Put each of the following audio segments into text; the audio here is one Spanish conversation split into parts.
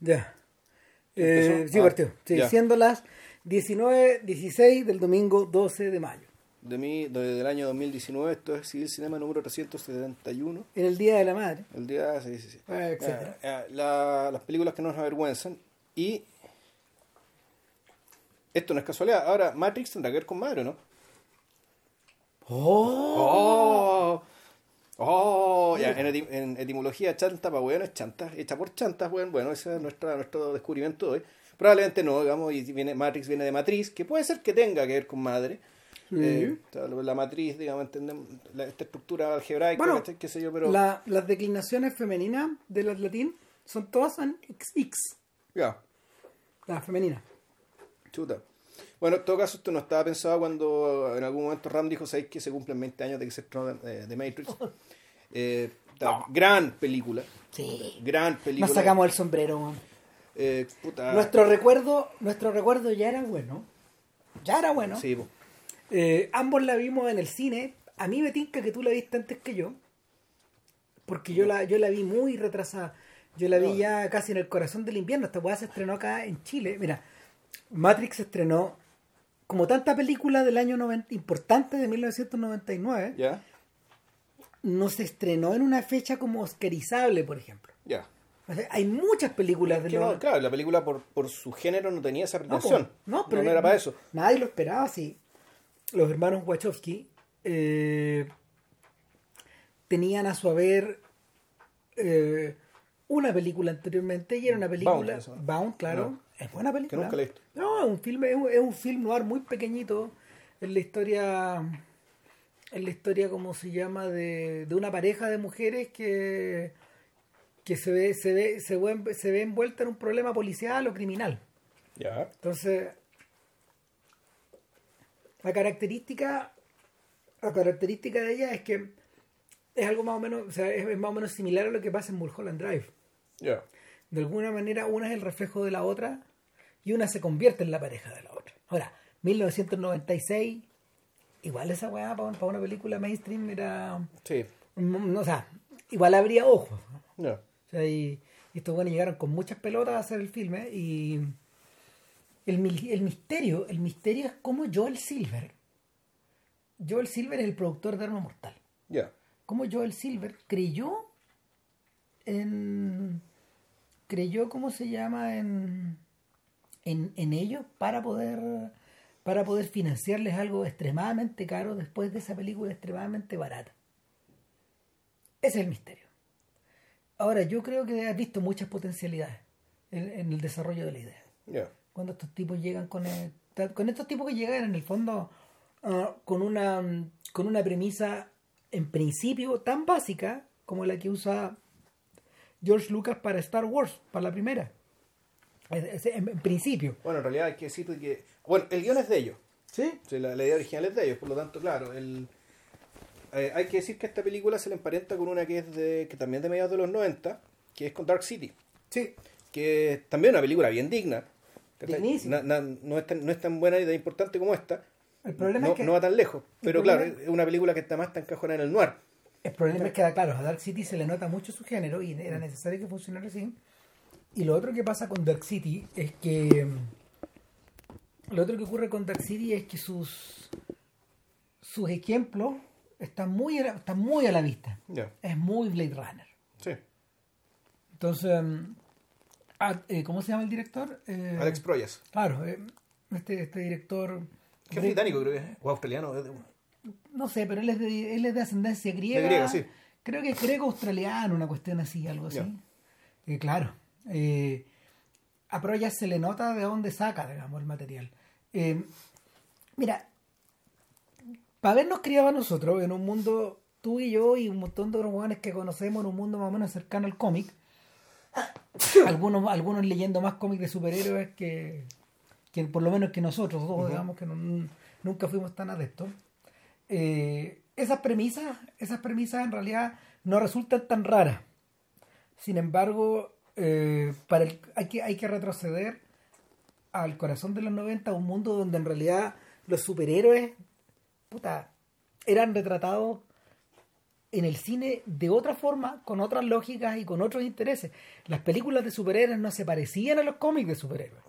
Ya. Eh, sí, partió. Sí, siendo las 19, 16 del domingo 12 de mayo. De mí, del año 2019, esto es Civil Cinema número 371. En el Día de la Madre. El día, sí, sí, sí. Ah, etcétera. Eh, la- las películas que nos avergüenzan. Y. Esto no es casualidad. Ahora, Matrix tendrá que ver con madre, ¿no? ¡Oh! ¡Oh! ¡Oh! Ya, en, en etimología, chanta para bueno es chanta. Hecha por chantas, bueno, bueno, ese es nuestra, nuestro descubrimiento hoy. Probablemente no, digamos, y viene, Matrix viene de matriz, que puede ser que tenga que ver con madre. Eh, la matriz, digamos, entendemos, la- esta estructura algebraica, qué sé yo, pero... La- las declinaciones femeninas del latín son todas en XX, Ya, las femeninas. chuta. Bueno, en todo caso, esto no estaba pensado cuando en algún momento Ram dijo, ¿sabéis que se cumplen 20 años de que se estrenó de, de Matrix? Eh, ta- Gran película. Sí. Gran película. Nos sacamos el sombrero. Eh, puta. Nuestro recuerdo, nuestro recuerdo ya era bueno. Ya era bueno. Sí. Eh, ambos la vimos en el cine. A mí me tinca que tú la viste antes que yo. Porque yo la, yo la vi muy retrasada. Yo la vi No. ya casi en el corazón del invierno. Esta weá se estrenó acá en Chile. Mira, Matrix se estrenó como tanta película del año 90, importante de 1999. ¿Ya? No se estrenó en una fecha como oscarizable, por ejemplo. Ya. O sea, hay muchas películas de Que no, claro, la película por, por su género no tenía esa pretensión. no, pero no era para eso. Nadie lo esperaba así. Los hermanos Wachowski eh, tenían a su haber eh, una película anteriormente y era una película Bound, claro. No. Es buena película. nunca la he visto. No, es un filme, es un, es un film noir muy pequeñito. Es la historia, es la historia como se llama de, de una pareja de mujeres que que se ve, se ve, se ve, se ve envuelta en un problema policial o criminal. Ya. Entonces, la característica, la característica de ella es que es algo más o menos, o sea, es, es más o menos similar a lo que pasa en Mulholland Drive. Ya. De alguna manera, una es el reflejo de la otra y una se convierte en la pareja de la otra. Ahora, 1996, igual esa weá para, para una película mainstream era, Sí. mm, o sea, igual habría ojos. ¿no? O sea, y, y estos buenos llegaron con muchas pelotas a hacer el filme y el, mi- el misterio, el misterio es cómo Joel Silver, Joel Silver es el productor de Arma Mortal, Ya. cómo Joel Silver creyó en, creyó, ¿cómo se llama? En, en, en ellos para poder, para poder financiarles algo extremadamente caro después de esa película extremadamente barata. Ese es el misterio. Ahora, yo creo que has visto muchas potencialidades en, en el desarrollo de la idea. Cuando estos tipos llegan con, el- con estos tipos que llegan en el fondo ah, con una con una premisa en principio tan básica como la que usa George Lucas para Star Wars, para la primera. En, en principio. Bueno, en realidad hay que decir que... Bueno, el guion es de ellos. ¿Sí? O sea, la, la idea original es de ellos, por lo tanto, claro, el, eh, hay que decir que esta película se le emparenta con una que es de que también de mediados de los 90, que es con Dark City, Sí. que es también una película bien digna. Na- na- no, es tan, no es tan buena y tan importante como esta. El problema no, es que no va tan lejos, pero claro, es una película que está más tan encajonada en el noir. El problema es que, claro, a Dark City se le nota mucho su género y era necesario que funcionara así. Y lo otro que pasa con Dark City es que. mm, Lo otro que ocurre con Dark City es que sus. Sus ejemplos están muy, a la- están muy a la vista. Es muy Blade Runner. sí. Entonces. mm, ah, eh, ¿Cómo se llama el director? Eh, Alex Proyas, Claro, eh, este, este director. que es británico creo que es, o australiano. es de- No sé, pero él es de, él es de ascendencia griega. De griega, sí. Creo que es griego-australiano, una cuestión así, algo así. Eh, claro. Eh, a Pro ya se le nota de dónde saca, digamos, el material. Eh, mira, para habernos criado a nosotros en un mundo, tú y yo y un montón de otros jóvenes que conocemos en un mundo más o menos cercano al cómic, algunos, algunos leyendo más cómics de superhéroes que, que por lo menos que nosotros dos, digamos, que no- nunca fuimos tan adeptos. Eh, esas premisas, esas premisas en realidad no resultan tan raras. Sin embargo, eh, para el- hay, que, hay que retroceder al corazón de los 90, a un mundo donde en realidad los superhéroes puta, eran retratados en el cine de otra forma, con otras lógicas y con otros intereses. Las películas de superhéroes no se parecían a los cómics de superhéroes.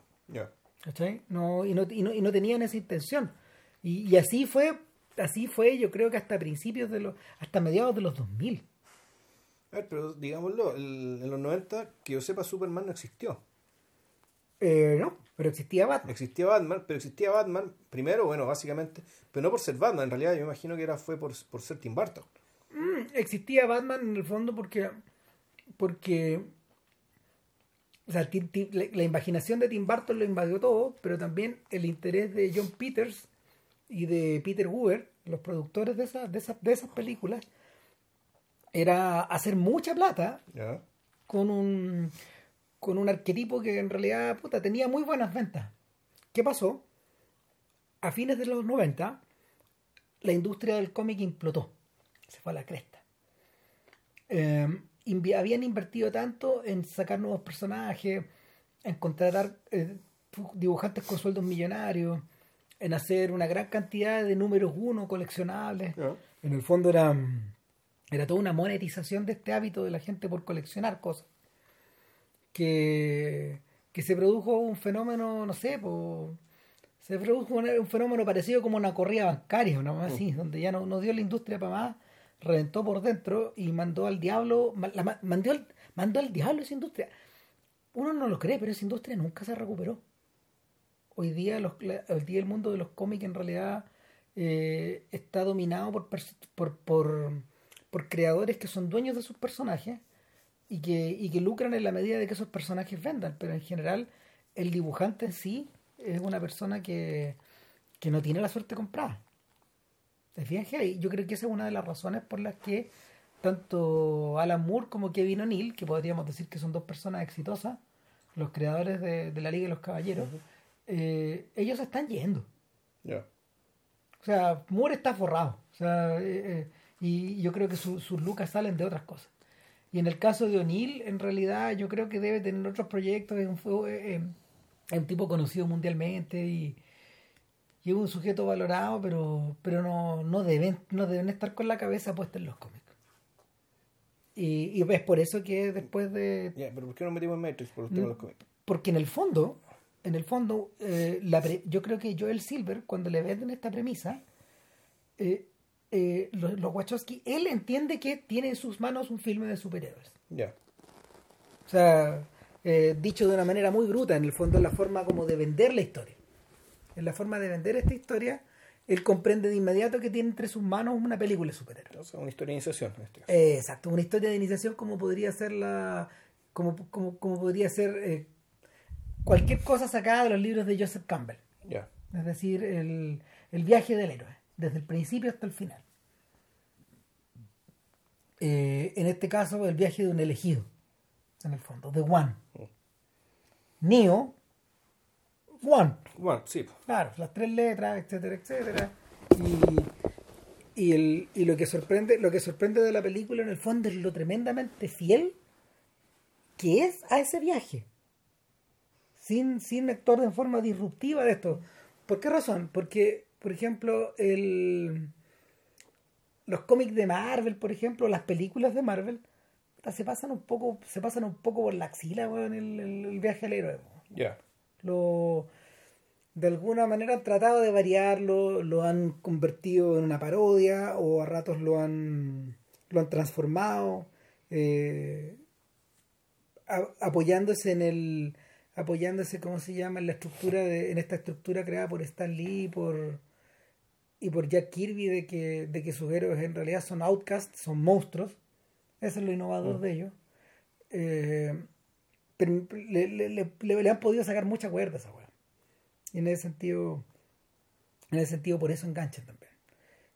No, y, no, y, no, y no tenían esa intención. Y, y, así fue, así fue, yo creo que hasta principios de los, hasta mediados de los 2000. A ver, pero digámoslo, en los 90, que yo sepa, Superman no existió. Eh, no, pero existía Batman. Existía Batman, pero existía Batman, primero, bueno, básicamente, pero no por ser Batman, en realidad yo me imagino que era fue por, por ser Tim Burton. Mm, existía Batman en el fondo porque porque o sea, la, imaginación de Tim Burton lo invadió todo, pero también el interés de John Peters y de Peter Weir, los productores de esas, de esas, de esas películas, era hacer mucha plata con un con un arquetipo que en realidad puta, tenía muy buenas ventas. ¿Qué pasó? A fines de los 90, la industria del cómic implotó se fue a la cresta. Em, habían invertido tanto en sacar nuevos personajes, en contratar eh, dibujantes con sueldos millonarios, en hacer una gran cantidad de números uno coleccionables. En el fondo era, era toda una monetización de este hábito de la gente por coleccionar cosas. Que, que se produjo un fenómeno, no sé, se produjo un, fenómeno parecido como una corrida bancaria, una más así, donde ya no, no dio la industria para más reventó por dentro y mandó al diablo, mandó, al, mandó al diablo esa industria. Uno no lo cree, pero esa industria nunca se recuperó. Hoy día, los, hoy día el mundo de los cómics en realidad eh, está dominado por, por, por, por, creadores que son dueños de sus personajes y que, y que lucran en la medida de que esos personajes vendan, pero en general el dibujante en sí es una persona que, que no tiene la suerte comprada. ¿Te Yo creo que esa es una de las razones por las que tanto Alan Moore como Kevin O'Neill, que podríamos decir que son dos personas exitosas, los creadores de, la Liga de los Caballeros, eh, ellos están yendo. O sea, Moore está forrado. O sea, eh, eh, y yo creo que sus lucas salen de otras cosas. Y en el caso de O'Neill, en realidad yo creo que debe tener otros proyectos. Es un, es un tipo conocido mundialmente y, y es un sujeto valorado, pero, pero no, no, deben, no deben estar con la cabeza puesta en los cómics. Y, y es por eso que después de... pero ¿por qué no metimos en Matrix por de los cómics? Porque en el fondo, en el fondo, eh, la yo creo que Joel Silver, cuando le venden esta premisa, eh, eh, los, los, Wachowski, él entiende que tiene en sus manos un filme de superhéroes. Ya. O sea, dicho de una manera muy bruta, en el fondo, la forma como de vender la historia en la forma de vender esta historia, él comprende de inmediato que tiene entre sus manos una película de superhéroes. una historia de iniciación. En este caso. Eh, exacto, una historia de iniciación como podría ser la, como, como, como podría ser eh, cualquier cosa sacada de los libros de Joseph Campbell. Es decir, el, el, viaje del héroe, desde el principio hasta el final. Eh, en este caso, el viaje de un elegido, en el fondo, de One. Neo One. One, sí. Claro, las tres letras, etcétera, etcétera. Y, y, el, y lo que sorprende, lo que sorprende de la película en el fondo es lo tremendamente fiel que es a ese viaje. Sin, sin actuar de forma disruptiva de esto. ¿Por qué razón? Porque, por ejemplo, el, los cómics de Marvel, por ejemplo, las películas de Marvel, se pasan un poco, se pasan un poco por la axila en el, viaje al héroe. Ya lo de alguna manera han tratado de variarlo, lo han convertido en una parodia o a ratos lo han, lo han transformado, eh, apoyándose en el, apoyándose, ¿cómo se llama?, en la estructura, de, en esta estructura creada por Stan Lee por, y por Jack Kirby de que, de que sus héroes en realidad son outcasts, son monstruos. Eso es lo innovador mm. de ellos. Eh, pero le, le, le, han podido sacar mucha cuerda a esa weá. Y en ese sentido, en ese sentido por eso engancha también.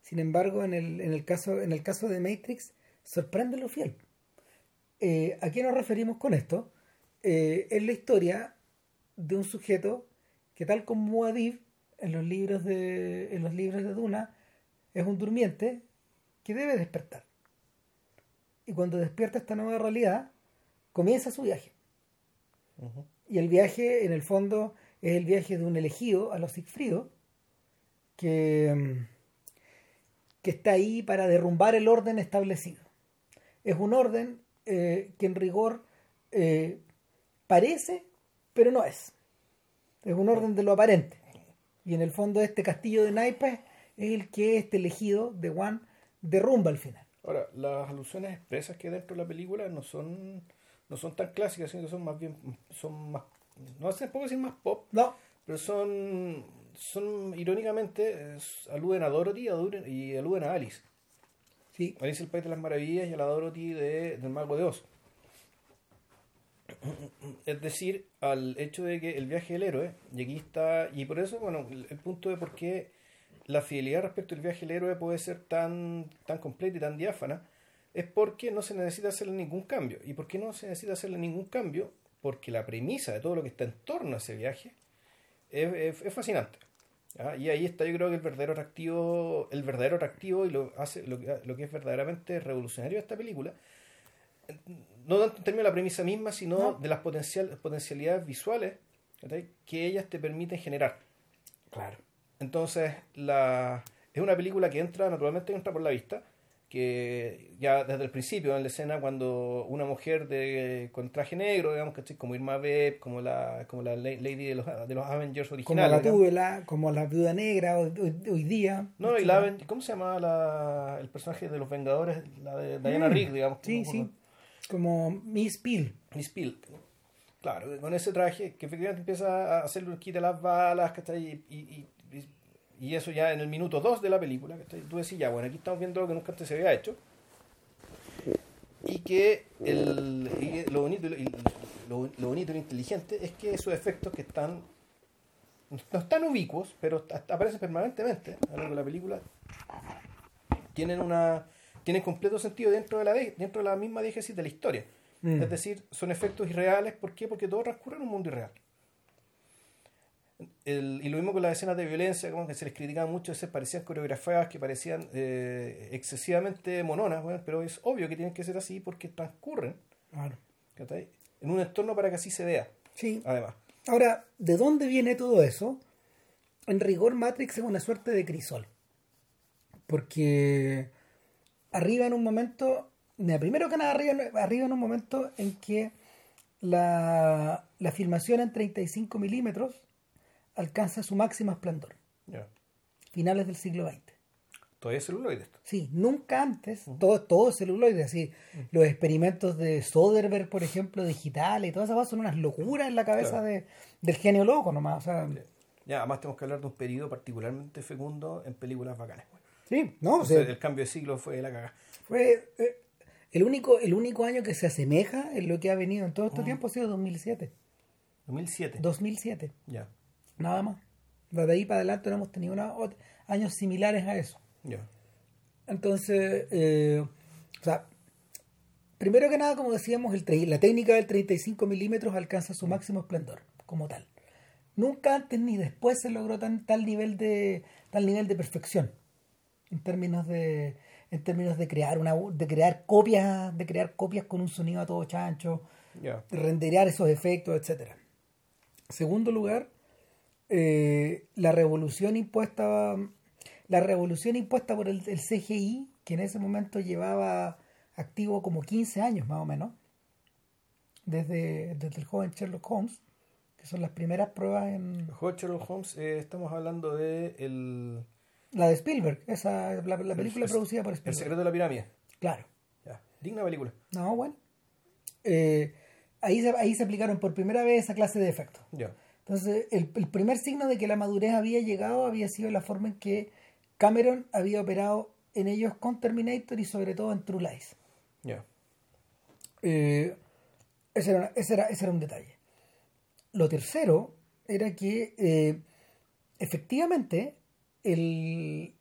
Sin embargo, en el, en el, caso, en el caso de Matrix, sorprende lo fiel. Eh, ¿A qué nos referimos con esto? Eh, es la historia de un sujeto que tal como Muad'Dib en los libros de en los libros de Duna es un durmiente que debe despertar. Y cuando despierta esta nueva realidad, comienza su viaje. Y el viaje, en el fondo, es el viaje de un elegido a los Sigfrido, que, que está ahí para derrumbar el orden establecido. Es un orden eh, que en rigor eh, parece, pero no es. Es un orden de lo aparente. Y en el fondo este castillo de naipes es el que este elegido de Juan derrumba al final. Ahora, las alusiones expresas que hay dentro de la película no son no son tan clásicas, sino que son más bien son más no sé, puedo decir más pop, No, pero son son irónicamente es- aluden a Dorothy y aluden- y aluden a Alice. sí, Alice el País de las Maravillas y a la Dorothy de, del Mago de Oz. Es decir, al hecho de que el viaje del héroe, y aquí está, y por eso, bueno, el, punto de por qué la fidelidad respecto al viaje del héroe puede ser tan, tan completa y tan diáfana, es porque no se necesita hacerle ningún cambio. ¿Y por qué no se necesita hacerle ningún cambio? Porque la premisa de todo lo que está en torno a ese viaje es, es- fascinante. Y ahí está yo creo que el verdadero atractivo, el verdadero atractivo y lo, hace, lo, lo que es verdaderamente revolucionario de esta película. No tanto en términos de la premisa misma, sino No. de las potencial, potencialidades visuales que ellas te permiten generar. claro. Entonces, la, es una película que entra, naturalmente entra por la vista, que ya desde el principio, en la escena, cuando una mujer de, con traje negro, digamos, ¿cachai? como Irma Beb, como la, como la la- Lady de los, de los Avengers Como originales. la digamos. Tubela, como la Viuda Negra hoy, día. No, y la ¿cómo se llamaba la, el personaje de los Vengadores? La de Diana Mm, Rigg, digamos. Sí, como- sí. Como Miss Peel. Miss Peel. Claro, con ese traje que efectivamente empieza a hacerle un quita las balas, ¿cachai? Y, y, y, eso ya en el minuto 2 de la película, ¿cachai? Tú decís, ya, bueno, aquí estamos viendo lo que nunca antes se había hecho. Y que el, lo, bonito, y lo, lo bonito y lo inteligente es que esos efectos que están no están ubicuos, pero aparecen permanentemente a lo largo de la película, tienen una tienen completo sentido dentro de la de- dentro de la misma diégesis de la historia. Mm. Es decir, son efectos irreales. ¿Por qué? Porque todo transcurre en un mundo irreal. El- y lo mismo con las escenas de violencia, como que se les criticaba mucho, se parecían coreografiadas, que parecían eh, excesivamente mononas, bueno, pero es obvio que tienen que ser así porque transcurren Claro. en un entorno para que así se vea, Sí. además. Ahora, ¿de dónde viene todo eso? En rigor, Matrix es una suerte de crisol. Porque arriba en un momento, primero que nada, arriba, arriba en un momento en que la, la filmación en 35 milímetros alcanza su máximo esplendor, finales del siglo XX. Todavía es celuloide esto. Sí, nunca antes, todo, todo es celuloide, así, los experimentos de Soderbergh, por ejemplo, digitales y todas esas cosas son unas locuras en la cabeza Claro. de, del genio loco nomás, o sea, Ya, además tenemos que hablar de un periodo particularmente fecundo en películas bacanas. Sí, no, o sea, el cambio de siglo fue la caga. Fue eh, el único, el único año que se asemeja en lo que ha venido en todo este tiempo ha sido 2007. 2007. 2007, Ya, nada más. De ahí para adelante no hemos tenido una- años similares a eso. ya. Entonces, eh, o sea, primero que nada, como decíamos, el la técnica del 35 milímetros alcanza su máximo esplendor como tal. Nunca antes ni después se logró tan, tal nivel de tal nivel de perfección en términos de en términos de crear una de crear copias de crear copias con un sonido a todo chancho de renderear esos efectos etcétera. Segundo lugar eh, la revolución impuesta la revolución impuesta por el, el CGI que en ese momento llevaba activo como 15 años más o menos desde, desde el joven Sherlock Holmes que son las primeras pruebas en El de Sherlock Holmes, eh, estamos hablando de el, la de Spielberg esa la, la película el- producida por el Spielberg secreto de la pirámide. claro Ya. Digna película. no bueno Eh, ahí, se, ahí se aplicaron por primera vez esa clase de efectos Ya. Entonces, el, el primer signo de que la madurez había llegado había sido la forma en que Cameron había operado en ellos con Terminator y sobre todo en True Lies. Ya. Eh, ese, era, ese, era, ese era un detalle. Lo tercero era que eh, efectivamente el,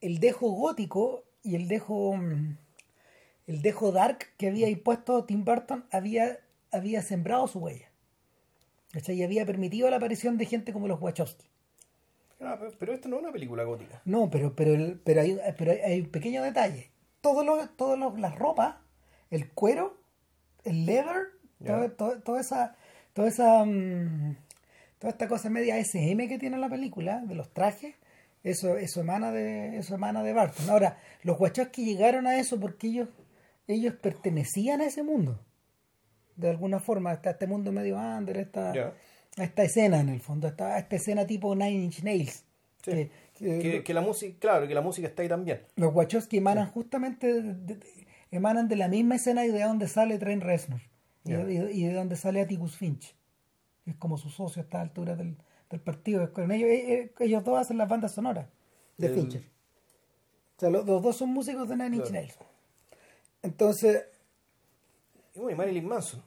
el dejo gótico y el dejo mm, el dejo dark que había impuesto Tim Burton había, había sembrado su huella. ¿Cachai? Y había permitido la aparición de gente como los Wachowski. Ah, pero, esto no es una película gótica. No, pero, pero, el- pero, hay, pero hay- un pequeño detalle. Todas lo, todo lo- las ropas, el cuero, el leather, todo- todo- toda esa, toda esa, mm, toda esta cosa media SM que tiene la película, de los trajes, eso, eso emana de, eso emana de Barton. Ahora, los Wachowski llegaron a eso porque ellos, ellos pertenecían a ese mundo. De alguna forma, a este mundo medio under, esta, esta escena en el fondo, a esta, a esta escena tipo Nine Inch Nails. Sí. Que- que Que, que la música, claro, que la música está ahí también. los Wachowski emanan justamente de, de- emanan de la misma escena y de donde sale Trent Reznor y, de, y de donde sale Atticus Finch es como su socio a esta altura del, del partido con ellos, eh, eh, ellos dos hacen las bandas sonoras de El- Fincher o sea los, los dos son músicos de Nine Inch Claro. Nails entonces Y bueno, y Marilyn Manson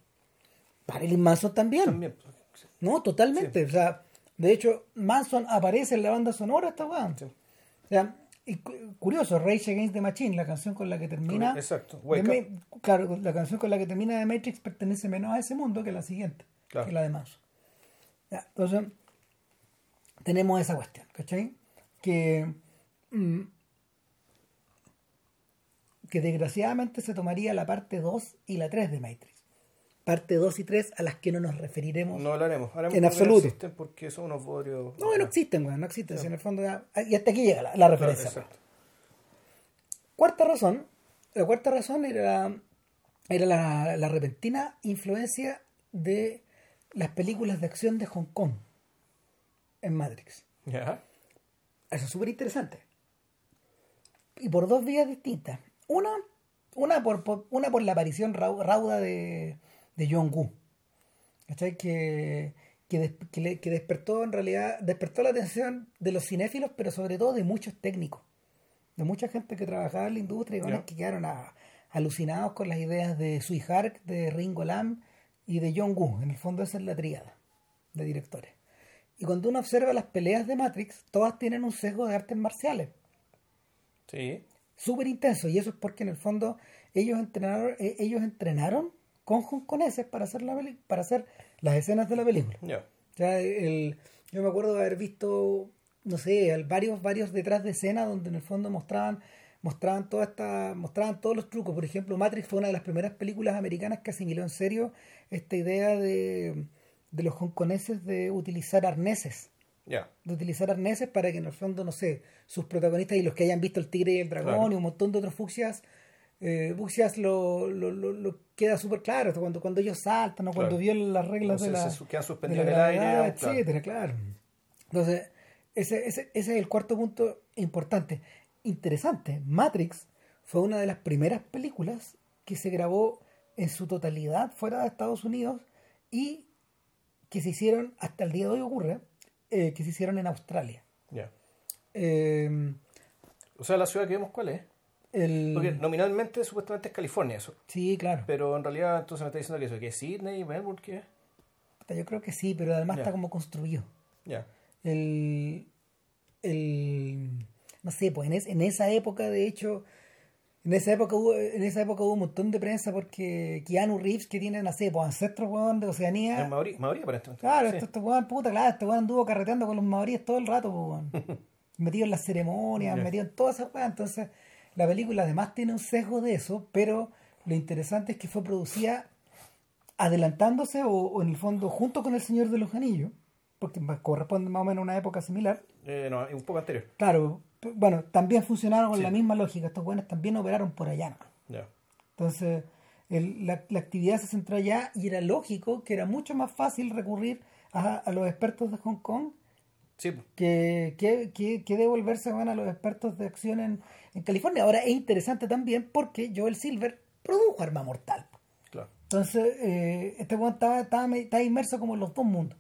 Marilyn Manson también, también. pues, no totalmente o sea de hecho Manson aparece en la banda sonora esta weón Sí. o sea y cu- curioso Rage Against the Machine la canción con la que termina Exacto. de claro, la canción con la que termina de Matrix pertenece menos a ese mundo que la siguiente, Claro. que la de Manson. Ya, entonces, tenemos esa cuestión, ¿cachai? Que, mm, que desgraciadamente se tomaría la parte 2 y la 3 de Matrix. Parte 2 y 3 a las que no nos referiremos. No hablaremos. En que no absoluto. existen porque son unos bodrios. No, no existen, weón, no existen. si en el fondo ya- y hasta aquí llega la, referencia. Cuarta razón, la cuarta razón era, era la, la repentina influencia de las películas de acción de Hong Kong en Matrix. Ya. Eso es súper interesante. Y por dos vías distintas. Una, una, por, por- una por la aparición rau- rauda de, de John Woo. ¿Cachai? Que, que, des- que le- que despertó en realidad, despertó la atención de los cinéfilos, pero sobre todo de muchos técnicos. De mucha gente que trabajaba en la industria y Ya. que quedaron a- alucinados con las ideas de Sui Hark, de Ringo Lam y de John Woo. En el fondo esa es la tríada de directores. Y cuando uno observa las peleas de Matrix, todas tienen un sesgo de artes marciales Sí. súper intenso y eso es porque en el fondo ellos entrenaron eh, ellos entrenaron con hongkoneses para hacer la para hacer las escenas de la película o sea, el, yo me acuerdo de haber visto no sé el- varios varios detrás de escena donde en el fondo mostraban mostraban toda esta mostraban todos los trucos por ejemplo Matrix fue una de las primeras películas americanas que asimiló en serio esta idea de de los hongkoneses de utilizar arneses Ya. de utilizar arneses para que en el fondo, no sé, sus protagonistas y los que hayan visto el tigre y el dragón Claro. y un montón de otros fucsias, eh, fucsias lo, lo, lo, lo queda súper claro, cuando, cuando ellos saltan o cuando violan las reglas de la, se quedan suspendidos en el aire, gravedad, digamos, claro. etcétera, claro. Entonces, ese, ese, ese es el cuarto punto importante. Interesante, Matrix fue una de las primeras películas que se grabó en su totalidad fuera de Estados Unidos y que se hicieron, hasta el día de hoy ocurre, eh, que se hicieron en Australia. Ya. Eh, O sea, la ciudad que vemos, ¿cuál es? el, Porque nominalmente, supuestamente es California eso. sí, claro. Pero en realidad, entonces me está diciendo que eso, que es Sydney, Melbourne, ¿qué? Yo creo que sí, pero además está como construido. Ya. El, el, no sé, pues en, es- en esa época, de hecho, en esa época hubo, en esa época hubo un montón de prensa porque Keanu Reeves, que tiene, no sé, pues ancestros, weón, de Oceanía. Es Mauri, Mauri aparentemente. Claro, Sí. este, este weón, puta, claro, este weón anduvo carreteando con los maoríes todo el rato, pues, weón. metido en las ceremonias, metido en todas esas weas. Entonces, la película además tiene un sesgo de eso, pero lo interesante es que fue producida adelantándose o, o en el fondo junto con El Señor de los Anillos, porque corresponde más o menos a una época similar. Eh, no, un poco anterior. Claro, bueno, también funcionaron con Sí. la misma lógica. Estos buenos también operaron por allá. ¿no? Entonces, el- la, la actividad se centró allá y era lógico que era mucho más fácil recurrir a, a los expertos de Hong Kong Sí. que, que, que, que devolverse a los expertos de acción en, en California. Ahora es interesante también porque Joel Silver produjo Arma Mortal. Claro. Entonces, eh, este estaba, estaba inmerso como en los dos mundos.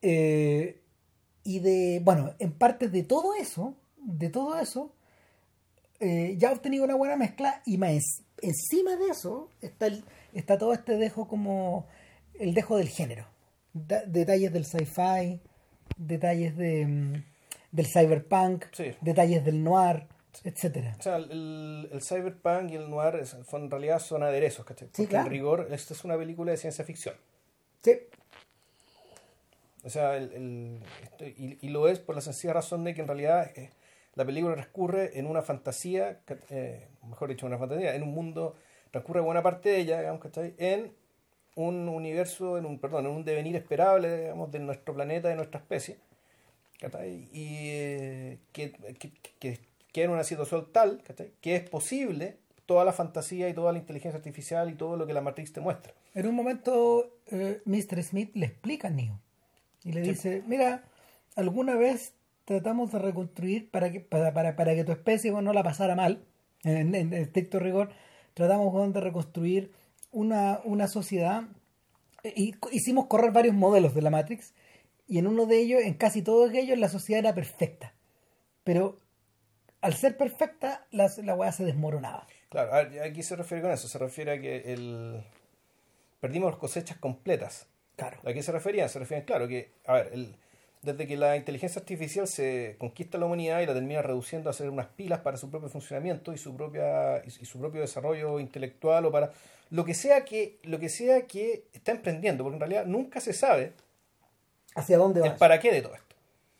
Eh, y de, bueno, en parte de todo eso, de todo eso, eh, ya ha obtenido una buena mezcla y más encima de eso está, el- está todo este dejo como el dejo del género. Da- detalles del sci-fi, detalles de, mm, del cyberpunk, Sí. detalles del noir, etcétera. O sea, el, el cyberpunk y el noir es- en realidad son aderezos, ¿cachai? Porque claro. en rigor, esta es una película de ciencia ficción. Sí, O sea, el, el- esto- y, y lo es por la sencilla razón de que en realidad eh, la película transcurre en una fantasía, eh, mejor dicho, una fantasía, en un mundo, transcurre buena parte de ella, digamos, ¿cachai? En un universo, en un, perdón, en un devenir esperable, digamos, de nuestro planeta, de nuestra especie, ¿cachai? Y eh, que, que, que, que en una situación tal ¿cachai? que es posible toda la fantasía y toda la inteligencia artificial y todo lo que la Matrix te muestra. En un momento, eh, Mr. Smith le explica a Neo y le dice: Mira, alguna vez tratamos de reconstruir para que, para, para, para que tu especie bueno, no la pasara mal, en, en, en estricto rigor, tratamos bueno, de reconstruir una, una sociedad y hicimos correr varios modelos de la Matrix y en uno de ellos, en casi todos ellos, la sociedad era perfecta. Pero al ser perfecta, la, la weá se desmoronaba. Claro, aquí se refiere con eso, se refiere a que el... perdimos las cosechas completas. Claro. ¿A qué se refería? Se refiere, claro, que, a ver, el, desde que la inteligencia artificial se conquista la humanidad y la termina reduciendo a ser unas pilas para su propio funcionamiento y su propia y su propio desarrollo intelectual o para lo que sea que lo que sea que está emprendiendo, porque en realidad nunca se sabe hacia dónde va. el para qué de todo esto.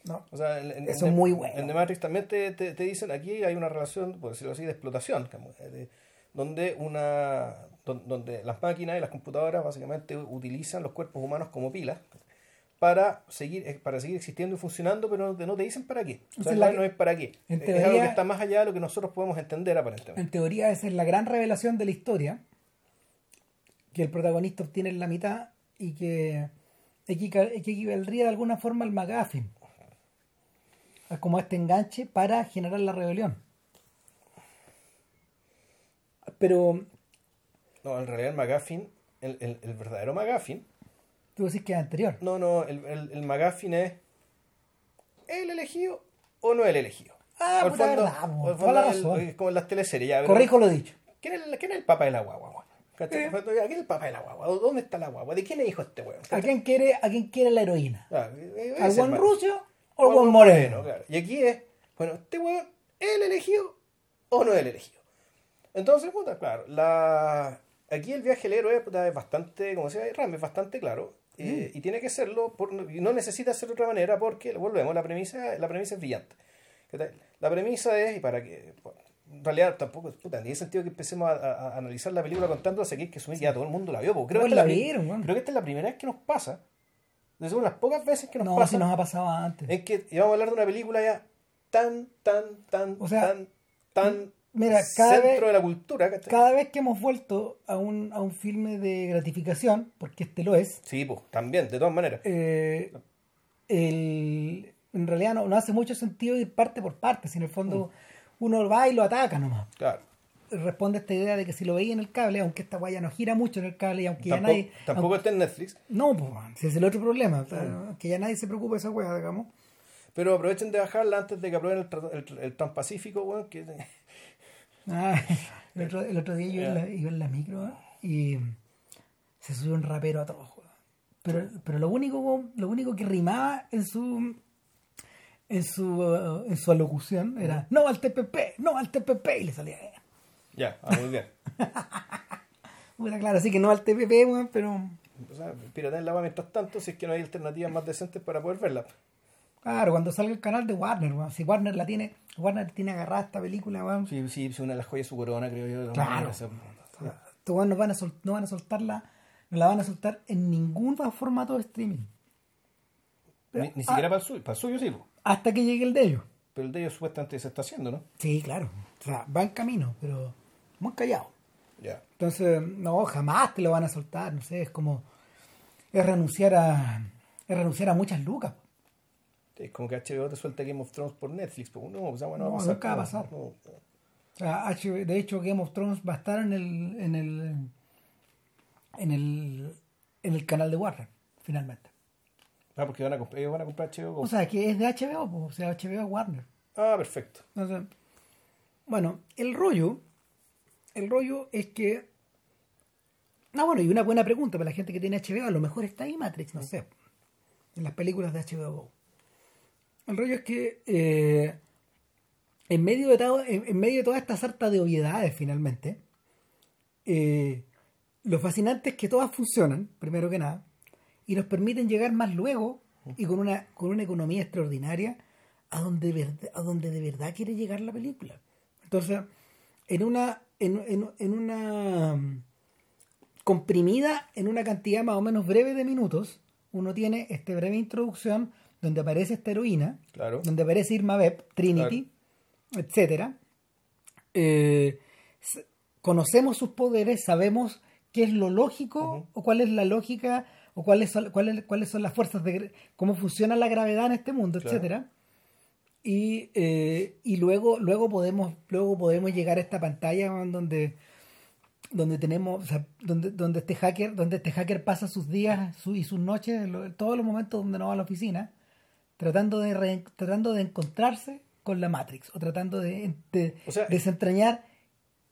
No. O sea, en, en, Eso es muy bueno. En The Matrix también te, te, te dicen, aquí hay una relación, por decirlo así, de explotación, eh, de- donde una donde las máquinas y las computadoras básicamente utilizan los cuerpos humanos como pilas para seguir eh, para seguir existiendo y funcionando, pero no te, no te dicen para qué. O sea, Entonces, la- no es para qué. en es algo que está más allá de lo que nosotros podemos entender aparentemente. En teoría, esa es la gran revelación de la historia: que el protagonista obtiene la mitad y que, que equivaldría de alguna forma al McGuffin. Como este enganche para generar la rebelión. Pero No, en realidad el McGuffin, el, el, el verdadero McGuffin, tú decís que es anterior. no, no, el, el, el McGuffin es el elegido o no el elegido. Ah, Al puta fondo- verdad, po, al toda la fondo, el- es como en las teleseries. Ya, Corrijo lo dicho. ¿Quién es, el, ¿Quién es el papá de la guagua? ¿Cachai? Eh. ¿Quién es el papá de la guagua? ¿Dónde está la guagua? ¿De quién es hijo este weón? ¿A quién quiere, a quién quiere la heroína? Ah, eh, ¿Al ese buen ruso o al buen moreno? claro. Y aquí es, bueno, ¿este weón el elegido o no el elegido? Entonces, puta, claro, la... aquí el viaje del héroe es bastante, como decía Ram, es bastante claro. eh, Mm. y tiene que serlo, por, no necesita ser de otra manera porque, volvemos, la premisa, la premisa es brillante. La premisa es, y para que, bueno, en realidad tampoco, puta, tiene sentido que empecemos a, a- a analizar la película contando a seguir que asumir que ya todo el mundo la vio. porque Creo, que la es vieron, creo que esta es la primera vez que nos pasa. Es una de las pocas veces que nos No, pasa si nos ha pasado antes. en que íbamos a hablar de una película ya tan, tan, tan, O sea, tan, tan mira, cada centro vez- de la cultura. ¿cachai? Cada vez que hemos vuelto a un, a un filme de gratificación, porque este lo es, Sí, pues, también, de todas maneras. eh, el- en realidad no, no hace mucho sentido ir parte por parte, si en el fondo Mm. uno va y lo ataca nomás. Claro. Responde a esta idea de que si lo veía en el cable, aunque esta guaya no gira mucho en el cable y aunque ya Tampoco, nadie... tampoco está en Netflix, No, pues, si es el otro problema, o sea, Mm. que ya nadie se preocupe de esa wea, digamos. pero aprovechen de bajarla antes de que aprueben el, el, el Transpacífico, weón, que Ah, el, otro, el otro día yo iba en la, iba en la micro ¿eh? y se subió un rapero a todos. Pero, pero lo único lo único que rimaba en su en su uh, en su alocución era no al TPP, no al TPP y le salía eh. ya, ah, muy bien. Bueno, claro, así que no al TPP, pero O sea, pirateen la weá mientras tanto, si es que no hay alternativas más decentes para poder verla. Claro, cuando salga el canal de Warner, weón, si Warner la tiene, Warner tiene agarrada esta película, weón, Sí, sí, es una de las joyas de su corona, creo yo. Claro. estos weón no van a sol- no van a soltarla, no la van a soltar en ningún formato de streaming. Ni, ni siquiera para el suyo, para el suyo sí. Hasta que llegue el de ellos. pero el de ellos supuestamente se está haciendo, ¿no? Sí, claro. O sea, va en camino, pero muy callado. Ya. Entonces, no, jamás te lo van a soltar. No sé, es como. Es renunciar a. Es renunciar a muchas lucas. Es como que HBO te suelta Game of Thrones por Netflix. Pues no, o sea, bueno, No, va a pasar. nunca va a no, pasar. no, no. O sea, H- de hecho, Game of Thrones va a estar en el. En el. En el. En el canal de Warner, finalmente. Ah, porque van a comprar, ellos van a comprar HBO. O sea, que es de HBO, po, o sea, HBO Warner. ah, perfecto. Entonces, bueno, el rollo, el rollo es que, ah bueno, y una buena pregunta para la gente que tiene HBO, a lo mejor está ahí Matrix, no sé, en las películas de HBO. El rollo es que eh, en medio de todo, en, medio de toda esta sarta de obviedades finalmente, eh, lo fascinante es que todas funcionan, primero que nada, y nos permiten llegar más luego y con una, con una economía extraordinaria a donde, a donde de verdad quiere llegar la película. Entonces, en una, en, en- en una comprimida, en una cantidad más o menos breve de minutos, uno tiene esta breve introducción donde aparece esta heroína, Claro. donde aparece Irma Beb, Trinity, etcétera, eh, conocemos sus poderes, sabemos qué es lo lógico o cuál es la lógica o cuáles son, cuáles, cuáles son las fuerzas de cómo funciona la gravedad en este mundo, Claro. etcétera. Y, eh, y luego, luego podemos, luego podemos llegar a esta pantalla donde donde tenemos, o sea, donde, donde este hacker, donde este hacker pasa sus días su- y sus noches, todos los momentos donde no va a la oficina, tratando de re- tratando de encontrarse con la Matrix o tratando de, de O sea, desentrañar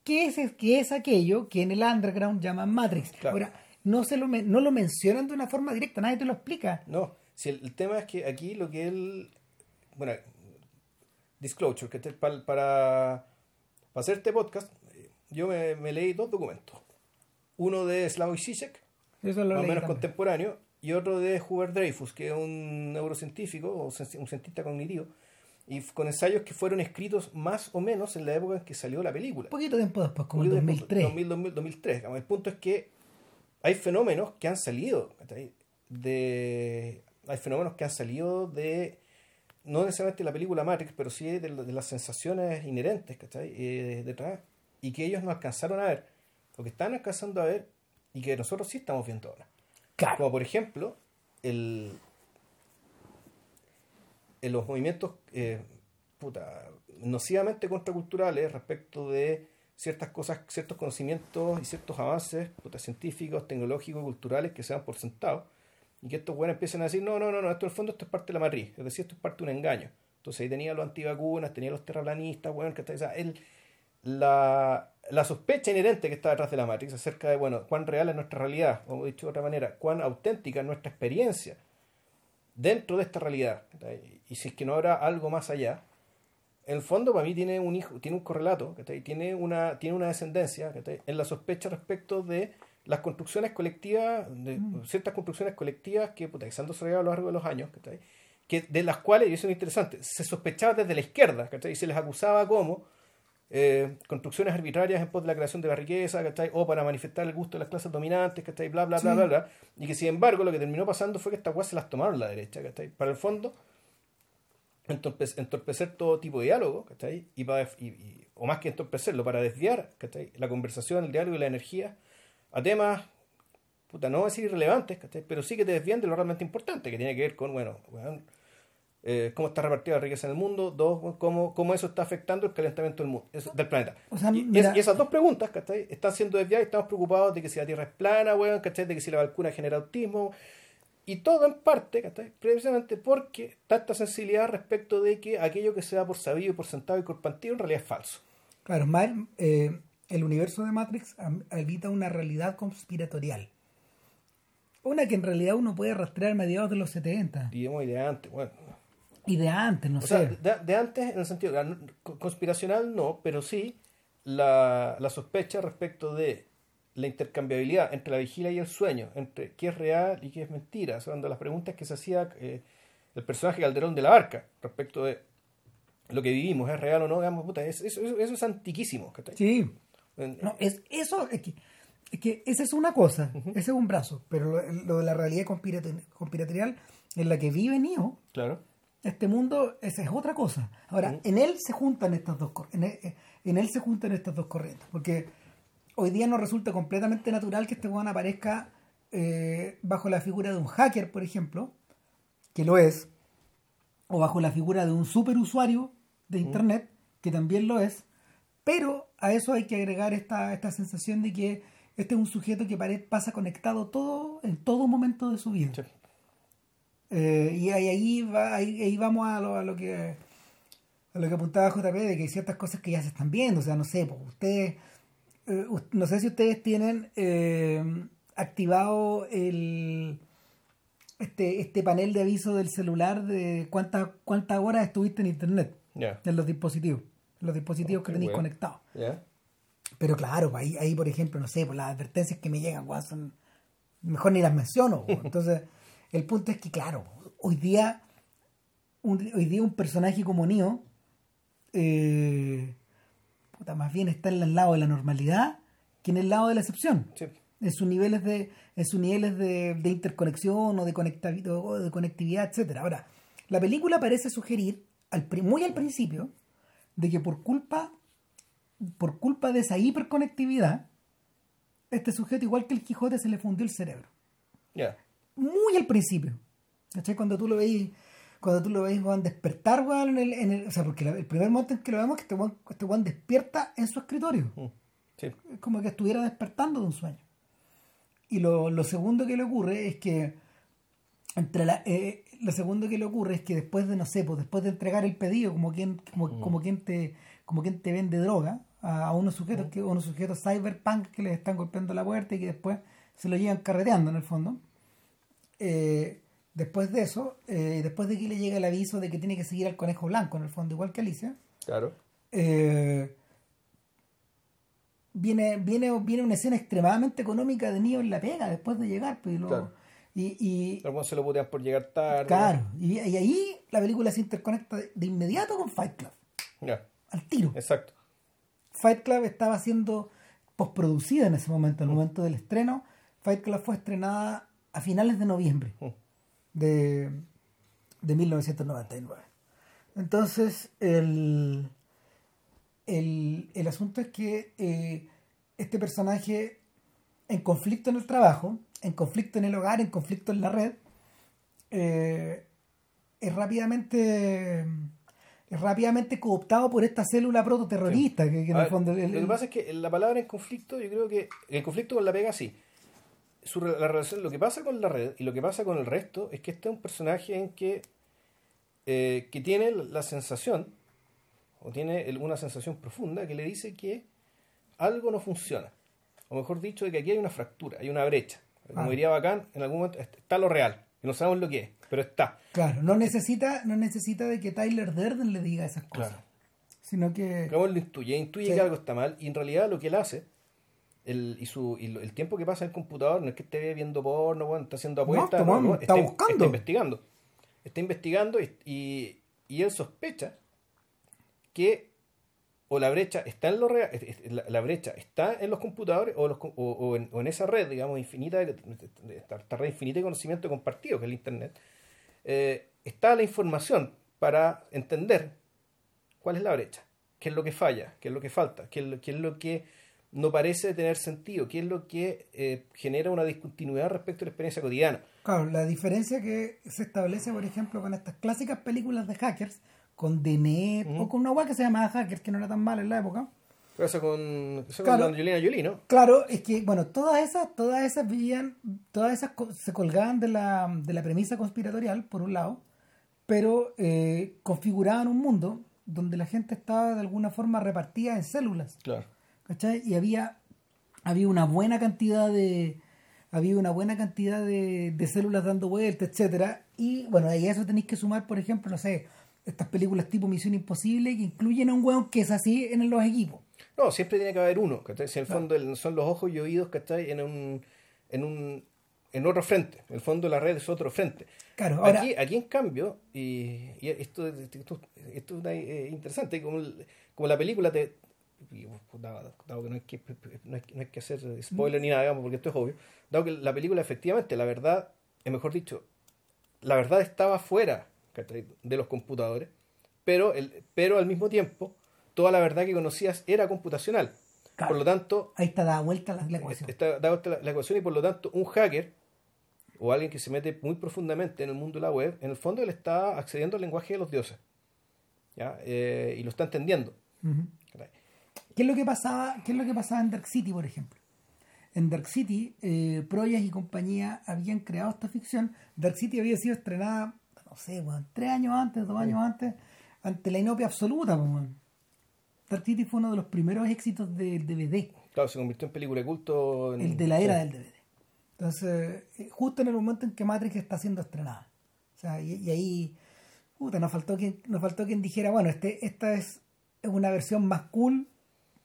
qué es, qué es aquello que en el underground llaman Matrix. Claro. Ahora, no se lo no lo mencionan de una forma directa, nadie te lo explica. No, si el, el tema es que aquí lo que él. Bueno, disclosure, que este- para, hacer este podcast, eh, yo me, me leí dos documentos. Uno de Slavoj Žižek, Eso lo más o leí menos también. contemporáneo, y otro de Hubert Dreyfus, que es un neurocientífico o un cientista cognitivo, y con ensayos que fueron escritos más o menos en la época en que salió la película. Un poquito tiempo después, como en Poquito después, 2003. 2000, 2000, 2003. digamos. El punto es que hay fenómenos que han salido de hay fenómenos que han salido de no necesariamente de la película Matrix, pero sí de, la- de las sensaciones inherentes ¿cachai? Eh, detrás y que ellos no alcanzaron a ver, o que están alcanzando a ver y que nosotros sí estamos viendo ahora. Como por ejemplo, el, en los movimientos eh, puta, nocivamente contraculturales respecto de ciertas cosas, ciertos conocimientos y ciertos avances puta, científicos, tecnológicos, culturales que se dan por sentado y que estos buenos empiezan a decir, no, no, no, no, esto en fondo esto es parte de la matriz, es decir, esto es parte de un engaño. Entonces ahí tenía los antivacunas, tenía los terraplanistas, bueno, que está, el, la, la sospecha inherente que está detrás de la Matrix acerca de, bueno, cuán real es nuestra realidad, o dicho de otra manera, cuán auténtica es nuestra experiencia dentro de esta realidad. Y si es que no habrá algo más allá, en el fondo para mí tiene un hijo, tiene un correlato, tiene una, tiene una descendencia en la sospecha respecto de las construcciones colectivas, de ciertas construcciones colectivas que, puta, que se han desarrollado a lo largo de los años, que de las cuales, y eso es interesante, se sospechaba desde la izquierda, y se les acusaba como eh, construcciones arbitrarias en pos de la creación de la riqueza, ¿cachai? o para manifestar el gusto de las clases dominantes, ¿cachai? bla, bla, bla, Sí. bla, bla, y que sin embargo lo que terminó pasando fue que estas cosas se las tomaron la derecha, ¿cachai? para el fondo entorpe- entorpecer todo tipo de diálogo, ¿cachai? Y para, y- y- o más que entorpecerlo, para desviar ¿cachai? la conversación, el diálogo y la energía a temas, puta, no voy a decir irrelevantes, ¿cachai? pero sí que te desvían de lo realmente importante, que tiene que ver con, bueno, weón, eh, cómo está repartida la riqueza en el mundo, dos, cómo, cómo eso está afectando el calentamiento del, mundo, del planeta. O sea, y, mira- es- y esas dos preguntas, ¿cachai? Están siendo desviadas y estamos preocupados de que si la Tierra es plana, weón, ¿cachai? De que si la vacuna genera autismo, y todo en parte, ¿cachai? Precisamente porque está esta sensibilidad respecto de que aquello que se da por sabido y por sentado y corpantivo en realidad es falso. Claro, Mar- eh, el universo de Matrix habita una realidad conspiratorial. Una que en realidad uno puede rastrear a mediados de los 70 Digamos, y de antes, bueno. Y de antes, no O sé. sea, de, de antes, en el sentido conspiracional no, pero sí la, la sospecha respecto de la intercambiabilidad entre la vigilia y el sueño, entre qué es real y qué es mentira, son de las preguntas que se hacía eh, el personaje Calderón de la Barca respecto de lo que vivimos, ¿es real o no? Digamos, puta, es- eso, eso- eso es antiquísimo. ¿cachai? Sí. No, es, eso es que, es que esa es una cosa, ese es un brazo, pero lo, lo de la realidad conspiratorial en la que vive Neo, Claro. Este mundo, esa es otra cosa. Ahora, en él se juntan estas dos en él, en él se juntan estas dos corrientes, porque hoy día nos resulta completamente natural que este weón aparezca eh, bajo la figura de un hacker, por ejemplo, que lo es, o bajo la figura de un superusuario de internet, que también lo es, pero a eso hay que agregar esta, esta sensación de que este es un sujeto que pare- pasa conectado todo en todo momento de su vida. Sí. Eh, y ahí, ahí, va, ahí, ahí vamos a lo, a lo que a lo que apuntaba JP de que hay ciertas cosas que ya se están viendo. O sea, no sé, pues, ustedes, eh, no sé si ustedes tienen eh, activado el este, este panel de aviso del celular de cuántas cuántas horas estuviste en internet en los dispositivos, en los dispositivos que tenéis conectados. Pero claro, pues, ahí, ahí por ejemplo, no sé, pues las advertencias que me llegan, weón, son mejor ni las menciono. weón. Entonces, el punto es que, claro, hoy día, un, hoy día un personaje como Neo, eh, puta, más bien está en el lado de la normalidad que en el lado de la excepción. Sí. En sus niveles de, en sus niveles de, de interconexión o de, conectavi- o de conectividad, etcétera. Ahora, La película parece sugerir, al, muy al principio, de que por culpa, por culpa de esa hiperconectividad, este sujeto, igual que el Quijote, se le fundió el cerebro. Muy al principio. ¿Cachai? Cuando tú lo veis, cuando tú lo veis, Juan, despertar, Juan, en el, en el, o sea, porque la- el primer momento en que lo vemos es que este Juan, este Juan despierta en su escritorio. Mm. Sí. Es como que estuviera despertando de un sueño. Y lo, lo segundo que le ocurre es que entre la, eh, lo segundo que le ocurre es que después de no sé, pues después de entregar el pedido como quien como, como quien te como quien te vende droga a, a unos sujetos que unos sujetos cyberpunk que les están golpeando la puerta y que después se lo llevan carreteando en el fondo. Eh, después de eso, eh, después de que le llega el aviso de que tiene que seguir al conejo blanco en el fondo, igual que Alicia, Claro. eh, viene, viene, viene una escena extremadamente económica de Neo en la pega después de llegar. Pues, y, Claro. y, y- Algunos se lo putean por llegar tarde. claro, y, y ahí la película se interconecta de, inmediato con Fight Club, Ya. al tiro. Exacto. Fight Club estaba siendo postproducida en ese momento, en el momento del estreno. Fight Club fue estrenada a finales de noviembre Mm. de, de 1999. Entonces, el, el, el asunto es que eh, este personaje, en conflicto en el trabajo, en conflicto en el hogar, en conflicto en la red, eh, es rápidamente es rápidamente cooptado por esta célula prototerrorista que, que en el fondo el- lo que pasa es que la palabra en conflicto, yo creo que el conflicto con la pega sí. Su, la relación, lo que pasa con la red y lo que pasa con el resto es que este es un personaje en que, eh, que tiene la sensación, o tiene una sensación profunda que le dice que algo no funciona. O mejor dicho, de que aquí hay una fractura, hay una brecha. Como Ah. diría Bacán, en algún momento est- está lo real. Y no sabemos lo que es, pero está. Claro, no necesita, no necesita de que Tyler Durden le diga esas cosas. Claro. Sino que. Como lo intuye, intuye Sí. que algo está mal y en realidad lo que él hace el, y, su, y el tiempo que pasa en el computador no es que esté viendo porno, bueno, está haciendo apuestas, está- no, no, está buscando. está investigando. Está investigando y, y, y él sospecha que o la brecha está en lo real, la, la brecha está en los computadores o, los o, o en, o en esa red, digamos, infinita, esta red infinita de conocimiento compartido que es el Internet, eh, está la información para entender cuál es la brecha, qué es lo que falla, qué es lo que falta, qué es lo, qué es lo que no parece tener sentido, qué es lo que eh, genera una discontinuidad respecto a la experiencia cotidiana. Claro, la diferencia que se establece, por ejemplo, con estas clásicas películas de hackers, con DNE o con una guay que se llamaba Hackers, que no era tan mala en la época. Pero Eso con, eso Claro. con Angelina Jolie, ¿no? Claro, es que, bueno, todas esas, todas esas vivían, todas esas se colgaban de la, de la premisa conspiratorial, por un lado, pero eh, configuraban un mundo donde la gente estaba de alguna forma repartida en células. Claro. ¿Cachai? Y había, había una buena cantidad de había una buena cantidad de, de células dando vueltas, etcétera Y bueno, ahí a eso tenéis que sumar, por ejemplo, no sé, estas películas tipo Misión Imposible que incluyen a un weón que es así en los equipos. No, siempre tiene que haber uno, ¿cachai? Si en el fondo son los ojos y oídos, ¿cachai? En un, en un, en otro frente. En el fondo la red es otro frente. Claro, ahora, Aquí, aquí en cambio, y, y esto, esto, esto es eh, interesante, como, como la película te... y, Dado, dado que no hay que, no hay, no hay que hacer spoiler ni nada, digamos, porque esto es obvio. Dado que la película efectivamente, la verdad, es mejor dicho, la verdad estaba fuera de los computadores, pero, el, pero al mismo tiempo, toda la verdad que conocías era computacional. Claro. Por lo tanto, ahí está dada vuelta la, la ecuación. está dada la, la ecuación y por lo tanto un hacker o alguien que se mete muy profundamente en el mundo de la web, en el fondo él está accediendo al lenguaje de los dioses. ¿ya? Eh, y lo está entendiendo. ¿Qué es lo que pasaba, qué es lo que pasaba en Dark City, por ejemplo? En Dark City, eh, Proyas y compañía habían creado esta ficción. Dark City había sido estrenada, no sé, tres años antes, dos años antes, ante la inopia absoluta, pues. Dark City fue uno de los primeros éxitos del DVD, Claro, se convirtió en película de culto. en- el de la era sí. del DVD. Entonces, eh, justo en el momento en que Matrix está siendo estrenada. O sea, y, y ahí, puta, nos faltó quien, nos faltó quien dijera, bueno, este, esta es, es una versión más cool,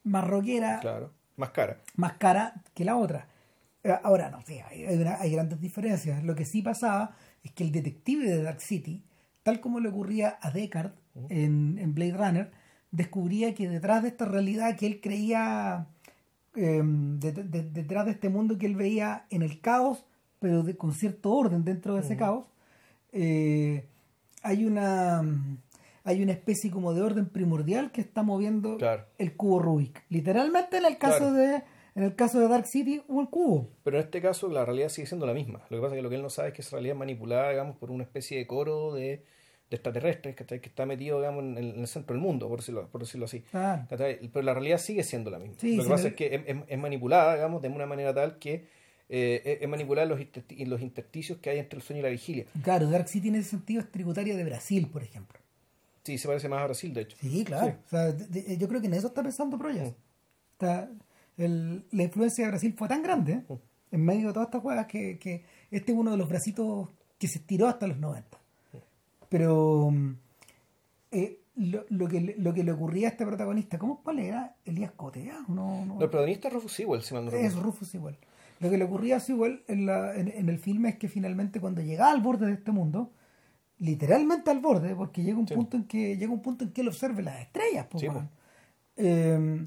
más rockera, Claro, más cara. más cara que la otra. Eh, Ahora, no sé, hay, hay una- hay grandes diferencias. Lo que sí pasaba es que el detective de Dark City, tal como le ocurría a Deckard en, en Blade Runner, descubría que detrás de esta realidad que él creía, eh, de- de- detrás de este mundo que él veía en el caos, pero de- con cierto orden dentro de ese caos, eh, hay una hay una especie como de orden primordial que está moviendo Claro. el cubo Rubik. Literalmente en el caso Claro. de en el caso de Dark City hubo el cubo. Pero en este caso la realidad sigue siendo la misma. Lo que pasa es que lo que él no sabe es que esa realidad es manipulada, digamos, por una especie de coro de, de extraterrestres ¿cachai? que está metido, digamos, en el, en el centro del mundo, por decirlo, por decirlo así. ¿cachai? Pero la realidad sigue siendo la misma. Sí, lo que pasa es que es, es- es manipulada, digamos, de una manera tal que eh, es, en los intersticios que hay entre el sueño y la vigilia. Claro, Dark City en ese sentido es tributaria de Brasil, por ejemplo. Sí, se parece más a Brasil, de hecho. Sí, claro. Sí. O sea, de- de- yo creo que en eso está pensando Proyas. Mm. El- la influencia de Brasil fue tan grande Mm. en medio de todas estas juegas que, que este es uno de los bracitos que se estiró hasta los 90. Pero mm, eh, lo, lo que, lo que le ocurría a este protagonista, ¿cómo cuál era? Elías Cotea, no, no. No, el protagonista es Rufus Sewell, si mal Es. Rufus igual. Lo que le ocurría a Sewell en, la, en, en el filme es que finalmente cuando llegaba al borde de este mundo, literalmente al borde, porque llega un Sí. punto en que llega un punto en que él observe las estrellas, Sí, weón. po. Eh,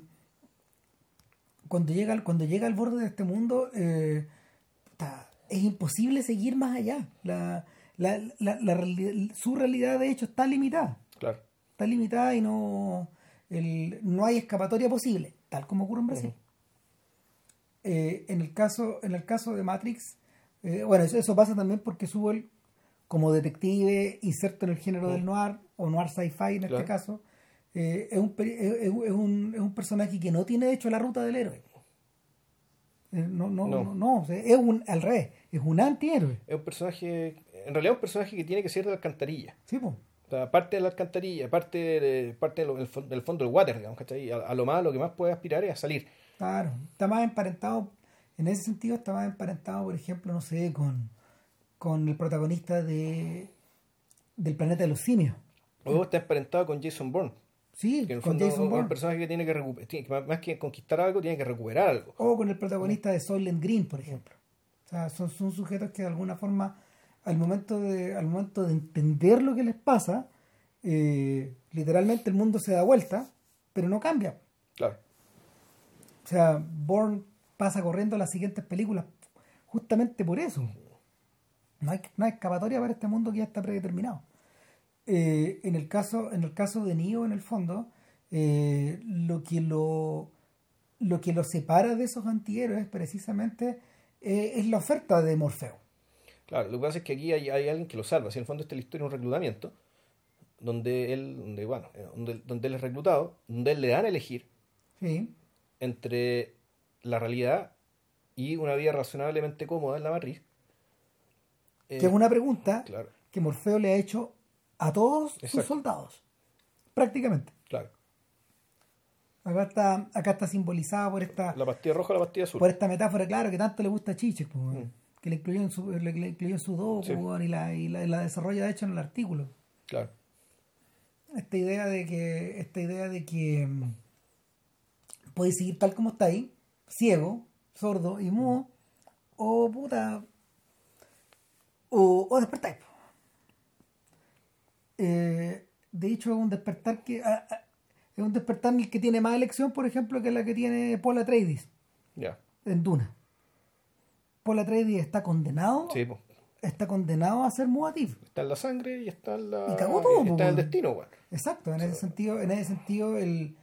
cuando llega al, cuando llega al borde de este mundo, eh, puta, es imposible seguir más allá. La, la, la, la reali- su realidad de hecho está limitada Claro. está limitada y no, el- no hay escapatoria posible, tal como ocurre en Brasil. Eh, en, el caso, en el caso de Matrix, eh, bueno, eso, eso pasa también porque Sewell, como detective inserto en el género del noir, o noir sci-fi en Claro. este caso, eh, es, un, es, es un, es un personaje que no tiene de hecho la ruta del héroe. Eh, no, no, No. no, no, o sea, es un, al revés, es un antihéroe. Es un personaje, en realidad es un personaje que tiene que ser de la alcantarilla. Sí, po. O sea, parte de la alcantarilla, parte, de, parte del, fon- del fondo del water, digamos, ¿cachai? A, a lo más, lo que más puede aspirar es a salir. Claro, está más emparentado, en ese sentido está más emparentado, por ejemplo, no sé, con, con el protagonista de del planeta de los simios. Luego está emparentado con Jason Bourne, Sí, que en el con fondo Jason es un Bourne. personaje que tiene que recuperar, más que conquistar algo, tiene que recuperar algo. O con el protagonista de Soylent Green, por ejemplo. O sea, son, son sujetos que de alguna forma, al momento de, al momento de entender lo que les pasa, eh, literalmente el mundo se da vuelta, pero no cambia. Claro. O sea, Bourne pasa corriendo a las siguientes películas justamente por eso. No hay, no hay escapatoria para este mundo que ya está predeterminado. Eh, en, el caso, en el caso de Neo, en el fondo, eh, lo que lo lo que lo separa de esos antihéroes precisamente eh, es la oferta de Morfeo. Claro, lo que pasa es que aquí hay, hay alguien que lo salva. Si en el fondo esta es la historia de un reclutamiento, donde él, donde, bueno, donde, donde él es reclutado, donde él le dan a elegir ¿sí? entre la realidad y una vida razonablemente cómoda en la matriz. Eh, Que es una pregunta Claro, que Morfeo le ha hecho a todos sus soldados. Prácticamente. claro. Acá está, acá está simbolizada por esta, La pastilla roja o la pastilla azul. por esta metáfora, claro, que tanto le gusta a Chiche, pues. Mm. que le incluyó en su, le, le incluyó en su Sí. y, la, y la, la desarrolla de hecho en el artículo. Claro. Esta idea de que, esta idea de que mm, podéis seguir tal como está ahí, ciego, sordo y mudo, o puta, o, o despertáis. po. Eh, de hecho, es un despertar que a- a- es un despertar en el que tiene más elección, por ejemplo, que la que tiene Paul Atreides Ya. en Duna. Paul Atreides está condenado, Sí, pues. está condenado a ser muatif. Está en la sangre y está en la. Y cagó todo, po, está en el destino, weón. Exacto, en ese sentido, en ese sentido, el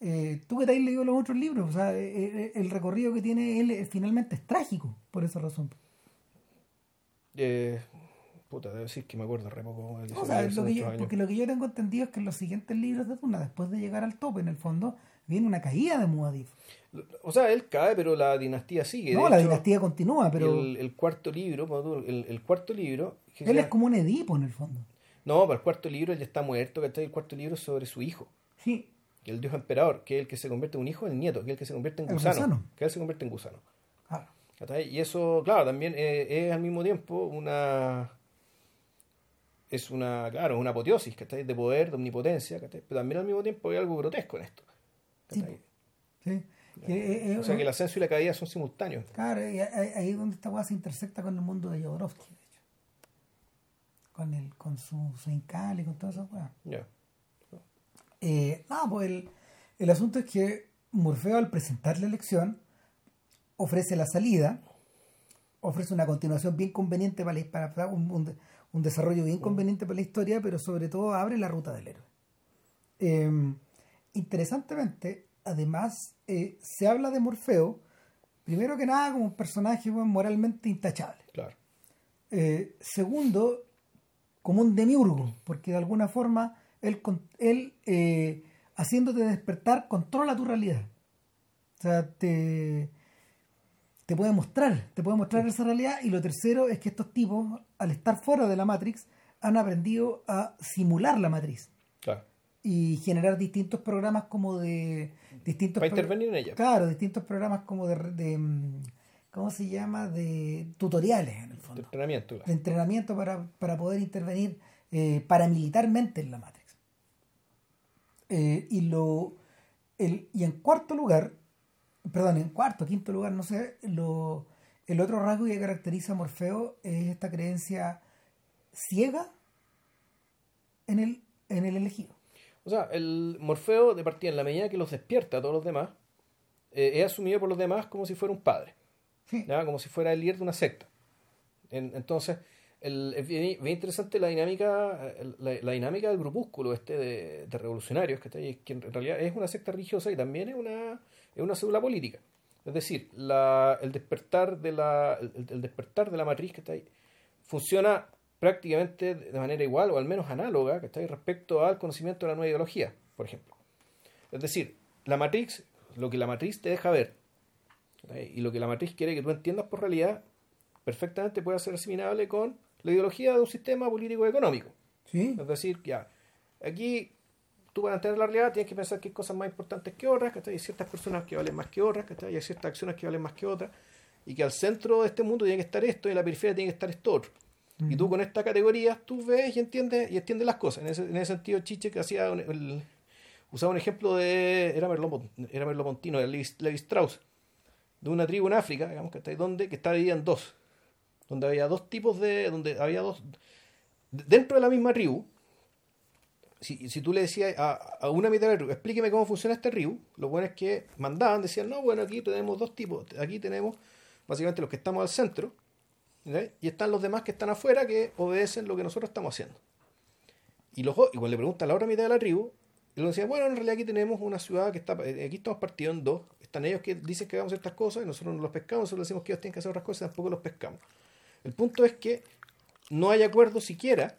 eh, tú que te has leído los otros libros, o sea, eh, eh, el recorrido que tiene él eh, finalmente es trágico, por esa razón. Eh, puta, debo decir que me acuerdo re poco. que O se sea, lo que yo- porque lo que yo tengo entendido es que en los siguientes libros de Duna, después de llegar al tope, en el fondo, viene una caída de Muad'Dib. O sea, él cae, pero la dinastía sigue. No, De la hecho, dinastía continúa, pero El, el cuarto libro, el, el cuarto libro. que él es como un Edipo en el fondo. No, pero el cuarto libro él ya está muerto, ¿cachai? El cuarto libro sobre su hijo, Sí, el dios emperador, que es el que se convierte en un hijo, el nieto, que es el que se convierte en gusano. gusano. Que él se convierte en gusano. Y eso, claro, también eh, es al mismo tiempo una. Es una, claro, una apoteosis, ¿cachai? De poder, de omnipotencia, ¿cachai? Pero también al mismo tiempo hay algo grotesco en esto. Sí, ¿cachai? sí. Que, eh, eh, O sea que el ascenso y la caída son simultáneos. Claro, y ahí es donde esta weá se intersecta con el mundo de Jodorowsky, de hecho. Con, el, con su, su Incal y con todas esas weas. Ya. Eh, no, pues el, el asunto es que Morfeo al presentar la elección ofrece la salida, ofrece una continuación bien conveniente para, la- para un, un- un desarrollo bien conveniente para la historia, pero sobre todo abre la ruta del héroe. Eh, interesantemente, además, eh, se habla de Morfeo, primero que nada, como un personaje bueno, moralmente intachable. Claro. Eh, segundo, como un demiurgo, porque de alguna forma él, él eh, haciéndote despertar, controla tu realidad. O sea, te, te puede mostrar, te puede mostrar esa realidad. Y lo tercero es que estos tipos, al estar fuera de la Matrix, han aprendido a simular la matriz Claro. y generar distintos programas como de distintos Para intervenir en ella. claro distintos programas como de, de, mm, cómo se llama de tutoriales en el De fondo entrenamiento. de entrenamiento para, para poder intervenir eh, paramilitarmente en la Matrix. Eh, y lo el, y en cuarto lugar, perdón, en cuarto, quinto lugar, no sé, lo, el otro rasgo que caracteriza a Morfeo es esta creencia ciega en el, en el elegido. O sea, el Morfeo, de partida, en la medida que los despierta a todos los demás, eh, es asumido por los demás como si fuera un padre. Como si fuera el líder de una secta. En- entonces, el- es bien, bien interesante la dinámica la dinámica del grupúsculo este de, de revolucionarios, que, está ahí, que en realidad es una secta religiosa y también es una, es una célula política. Es decir, la, el, despertar de la, el, el despertar de la matriz que está ahí funciona prácticamente de manera igual o al menos análoga que está ahí respecto al conocimiento de la nueva ideología, por ejemplo. Es decir, la matriz, lo que la matriz te deja ver y lo que la matriz quiere que tú entiendas por realidad, perfectamente puede ser asimilable con la ideología de un sistema político económico. Sí, Es decir, ya, aquí tú para entender la realidad tienes que pensar que hay cosas más importantes que otras, que hay ciertas personas que valen más que otras, que hay ciertas acciones que valen más que otras, y que al centro de este mundo tiene que estar esto y en la periferia tiene que estar esto otro. Y tú con esta categoría, tú ves y entiendes y entiendes las cosas. En ese, en ese sentido, Chiche que hacía el- usaba un ejemplo de era Merleau, era Merleau-Pontino, era Levi, Levi Strauss, de una tribu en África, digamos que está ahí, donde que está dividida en dos, donde había dos tipos de, donde había dos dentro de la misma tribu, si, si tú le decías a, a una mitad de la tribu, explíqueme cómo funciona este tribu, lo bueno es que mandaban, decían, no, bueno, aquí tenemos dos tipos, aquí tenemos básicamente los que estamos al centro, ¿ok? y están los demás que están afuera que obedecen lo que nosotros estamos haciendo. Y los, y cuando le preguntan a la otra mitad de la tribu, le decían, bueno, en realidad aquí tenemos una ciudad que está, eh, aquí estamos partidos en dos, están ellos que dicen que hagamos ciertas cosas y nosotros no los pescamos, nosotros decimos que ellos tienen que hacer otras cosas y tampoco los pescamos. El punto es que no hay acuerdo siquiera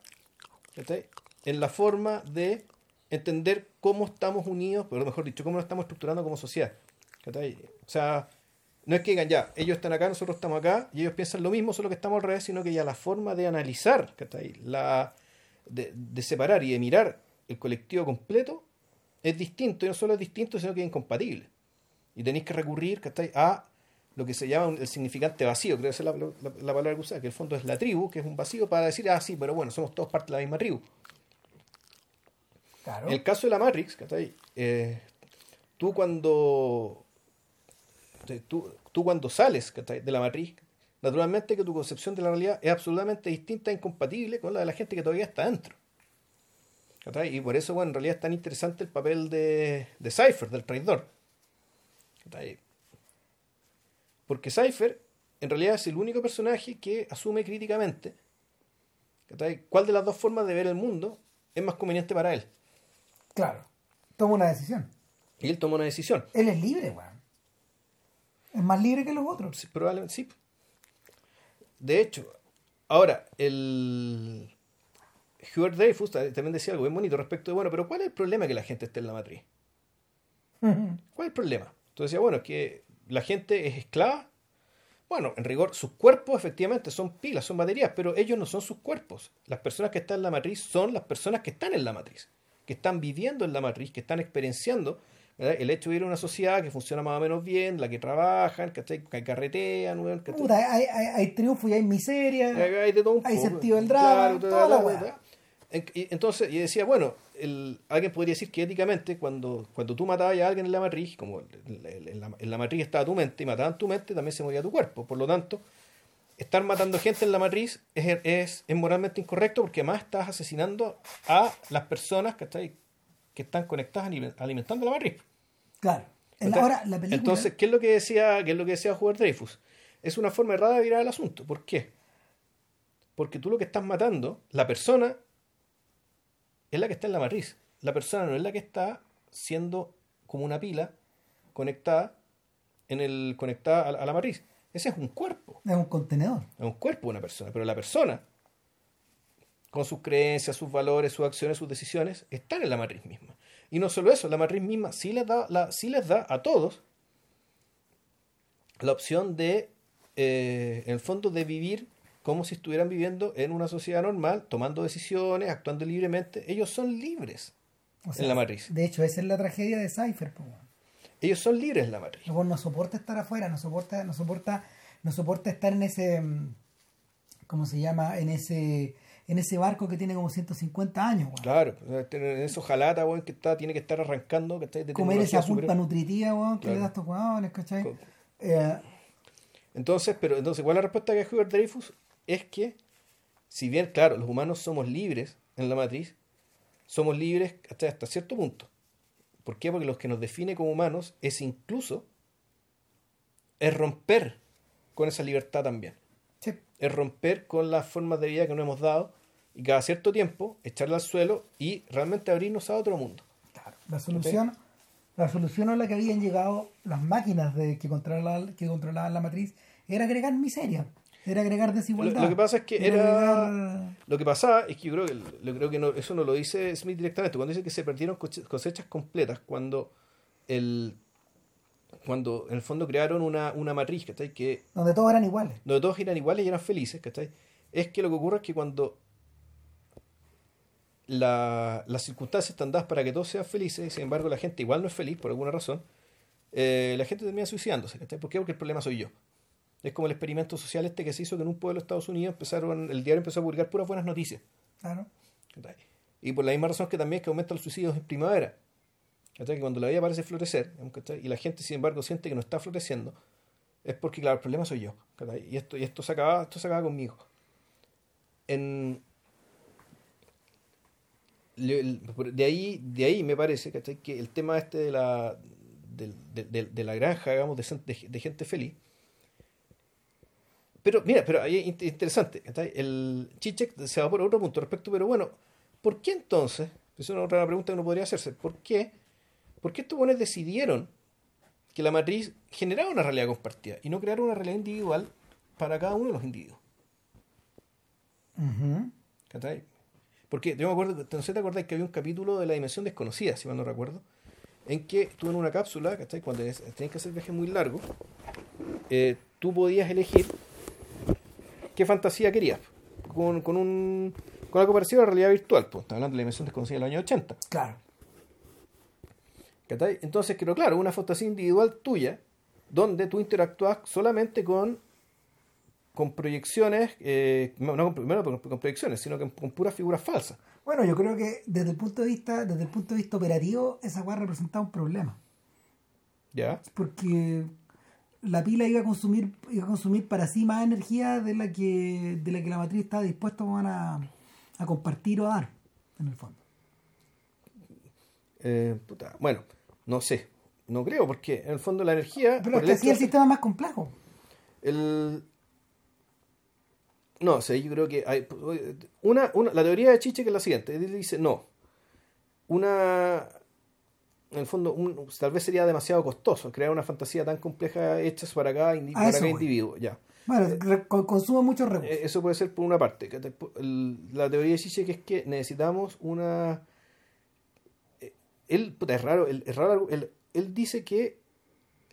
¿cachai? En la forma de entender cómo estamos unidos, pero mejor dicho, cómo nos estamos estructurando como sociedad. O sea, no es que digan ya, ellos están acá, nosotros estamos acá, y ellos piensan lo mismo, solo que estamos al revés, sino que ya la forma de analizar. La, de, separar y de mirar el colectivo completo es distinto, y no solo es distinto, sino que es incompatible. Y tenéis que recurrir a lo que se llama el significante vacío, creo que es la, la- la palabra que usa, que el fondo es la tribu, que es un vacío para decir, ah, sí, pero bueno, somos todos parte de la misma tribu. En el caso de la Matrix, ¿cachai? Eh, tú cuando tú, tú cuando sales de la matriz, naturalmente que tu concepción de la realidad es absolutamente distinta e incompatible con la de la gente que todavía está dentro. Y por eso, bueno, en realidad es tan interesante el papel de, de Cypher, del traidor. Porque Cypher, en realidad, es el único personaje que asume críticamente cuál de las dos formas de ver el mundo es más conveniente para él. Claro. Toma una decisión. Y él toma una decisión. Él es libre, weón. Es más libre que los otros. Sí, probablemente sí. De hecho, ahora, el Hubert Dreyfus también decía algo bien bonito respecto de, bueno, pero ¿cuál es el problema que la gente esté en la matriz? ¿Cuál es el problema? Entonces decía, bueno, es que la gente es esclava. Bueno, en rigor, sus cuerpos efectivamente son pilas, son baterías, pero ellos no son sus cuerpos. Las personas que están en la matriz son las personas que están en la matriz, que están viviendo en la matriz, que están experienciando ¿verdad? el hecho de vivir en una sociedad que funciona más o menos bien, la que trabajan, ¿cachai? que carretean. Puta, hay, hay, hay triunfo y hay miseria. Hay de todo Hay sentido del drama, toda toda la la Entonces, y decía, bueno, el, alguien podría decir que éticamente, cuando, cuando tú matabas a alguien en la matriz, como en la- en la matriz estaba tu mente y mataban tu mente, también se moría tu cuerpo. Por lo tanto, estar matando gente en la matriz es, es, es moralmente incorrecto porque además estás asesinando a las personas ¿cachai? que están conectadas aliment- alimentando la matriz. Claro. En la- Entonces- ahora, la película. Entonces, ¿qué es lo que decía, qué es lo que decía Hubert Dreyfus? es una forma errada de mirar el asunto. ¿Por qué? Porque tú lo que estás matando, la persona es la que está en la matriz. La persona no es la que está siendo como una pila conectada en el conectada a, la matriz. Ese es un cuerpo. Es un contenedor. Es un cuerpo de una persona. Pero la persona, con sus creencias, sus valores, sus acciones, sus decisiones, están en la matriz misma. Y no solo eso, la matriz misma sí les da, la, sí les da a todos la opción de, eh, en el fondo, de vivir como si estuvieran viviendo en una sociedad normal, tomando decisiones, actuando libremente. Ellos son libres en la matriz. De hecho, esa es la tragedia de Cypher. Ellos son libres en la matriz. no soporta estar afuera, no soporta, no soporta, no soporta estar en ese, mm, ¿cómo se llama? En ese en ese barco que tiene como 150 años. Claro, en esos jalatas, que está, tiene que estar arrancando. De Comer esa pulpa nutritiva, que le da a estos huevones, ¿cachai? Eh, entonces, pero entonces, ¿cuál es la respuesta que Hubert Dreyfus? Es que, si bien, claro, los humanos somos libres en la matriz, somos libres hasta, hasta cierto punto. ¿Por qué? Porque lo que nos define como humanos es incluso es romper con esa libertad también. Es romper con las formas de vida que nos hemos dado y cada cierto tiempo echarla al suelo y realmente abrirnos a otro mundo. Claro. La solución, la solución a la que habían llegado las máquinas de, que, controlaban, que controlaban la matriz era agregar miseria. Era agregar desigualdad. Lo, que pasa es que era. Lo que pasaba es que yo creo que, creo que eso no lo dice Smith directamente. Cuando dice que se perdieron cosechas completas, cuando el cuando en el fondo crearon una, una matriz, ¿cachai? Que, donde todos eran iguales. Donde todos eran iguales y eran felices, ¿cachai? Es que lo que ocurre es que cuando la, las circunstancias están dadas para que todos sean felices, sin embargo la gente igual no es feliz por alguna razón, eh, la gente termina suicidándose, ¿cachai? ¿Por qué? Porque el problema soy yo. Es como el experimento social este que se hizo que en un pueblo de Estados Unidos empezaron, el diario empezó a publicar puras buenas noticias. Claro. Y por la misma razón que también es que aumenta los suicidios en primavera. Que cuando la vida parece florecer, y la gente sin embargo siente que no está floreciendo, es porque, claro, el problema soy yo. Y esto, y esto se acaba, esto se acaba conmigo. En, de ahí, de ahí me parece que el tema este de la, de, de, la granja, digamos, de, gente feliz, pero mira, pero ahí es interesante. El Chichek se va por otro punto respecto, pero bueno, ¿por qué entonces? Es una otra pregunta que uno podría hacerse. ¿Por qué? ¿Por qué estos buenos decidieron que la matriz generara una realidad compartida y no crear una realidad individual para cada uno de los individuos? Porque yo me acuerdo, no sé te acordás que había un capítulo de la dimensión desconocida, si mal no recuerdo, en que tú en una cápsula, ¿cachai? Cuando tenías que hacer viajes muy largos, eh, tú podías elegir qué fantasía querías. Con, con, un, con algo parecido a la realidad virtual. Pues, hablando de la dimensión desconocida del año 80. Claro. Entonces, pero claro, una fantasía individual tuya, donde tú interactúas solamente con con proyecciones, eh, no, no primero con, con, proyecciones, sino con, puras figuras falsas. Bueno, yo creo que desde el punto de vista, desde el punto de vista operativo, esa weá representaba un problema. ¿Ya? Porque la pila iba a consumir iba a consumir para sí más energía de la que de la que la matriz estaba dispuesta a, a compartir o a dar en el fondo. Eh, bueno no sé no creo porque en el fondo la energía pero es que así el sistema más complejo. El no sé yo creo que hay una, una la teoría de Chiche que es la siguiente él dice no una en el fondo, tal vez sería demasiado costoso crear una fantasía tan compleja hecha para cada, individuo. Ya. Bueno, consume muchos recursos. Eh, eso puede ser por una parte. La teoría de Chiche que es que necesitamos una. Eh, él, es raro, es raro él, él, dice que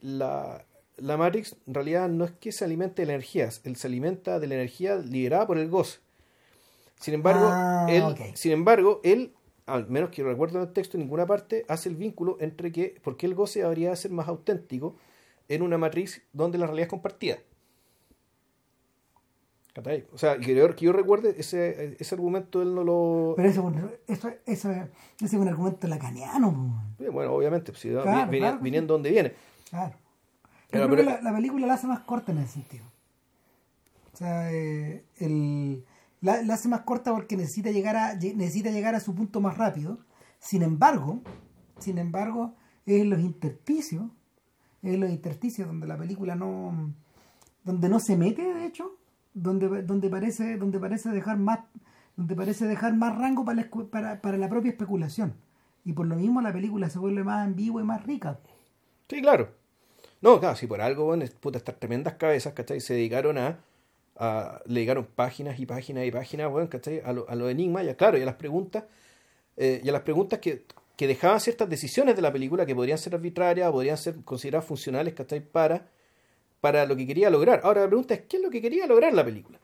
la, la Matrix en realidad no es que se alimente de la energía, él se alimenta de la energía liberada por el goce. Sin embargo, ah, él, sin embargo, él al menos que recuerdo en el texto, en ninguna parte hace el vínculo entre que, por qué el goce habría ser más auténtico en una matriz donde la realidad es compartida. O sea, que yo, que yo recuerde, ese, ese argumento él no lo. Pero eso, eso, eso ese es un argumento lacaniano. Bueno, obviamente, pues, viniendo donde viene. Claro. Pero, la, la, película la hace más corta en ese sentido. O sea, eh, el la, hace más corta porque necesita llegar a necesita llegar a su punto más rápido. Sin embargo, sin embargo, es en los intersticios, es en los intersticios donde la película no donde no se mete, de hecho, donde, donde parece, donde parece dejar más, donde parece dejar más rango para la, para, para la propia especulación. Y por lo mismo la película se vuelve más ambigua y más rica. Sí, claro. No, claro, si por algo, bueno, puta, estas tremendas cabezas, ¿cachai? Se dedicaron a, a- le dedicaron páginas y páginas y páginas, bueno, ¿cachai? A los a los enigmas, ya claro, y a las preguntas, eh, y a las preguntas que, que dejaban ciertas decisiones de la película que podrían ser arbitrarias, podrían ser consideradas funcionales, ¿cachai? Para, para lo que quería lograr. Ahora la pregunta es, ¿qué es lo que quería lograr la película?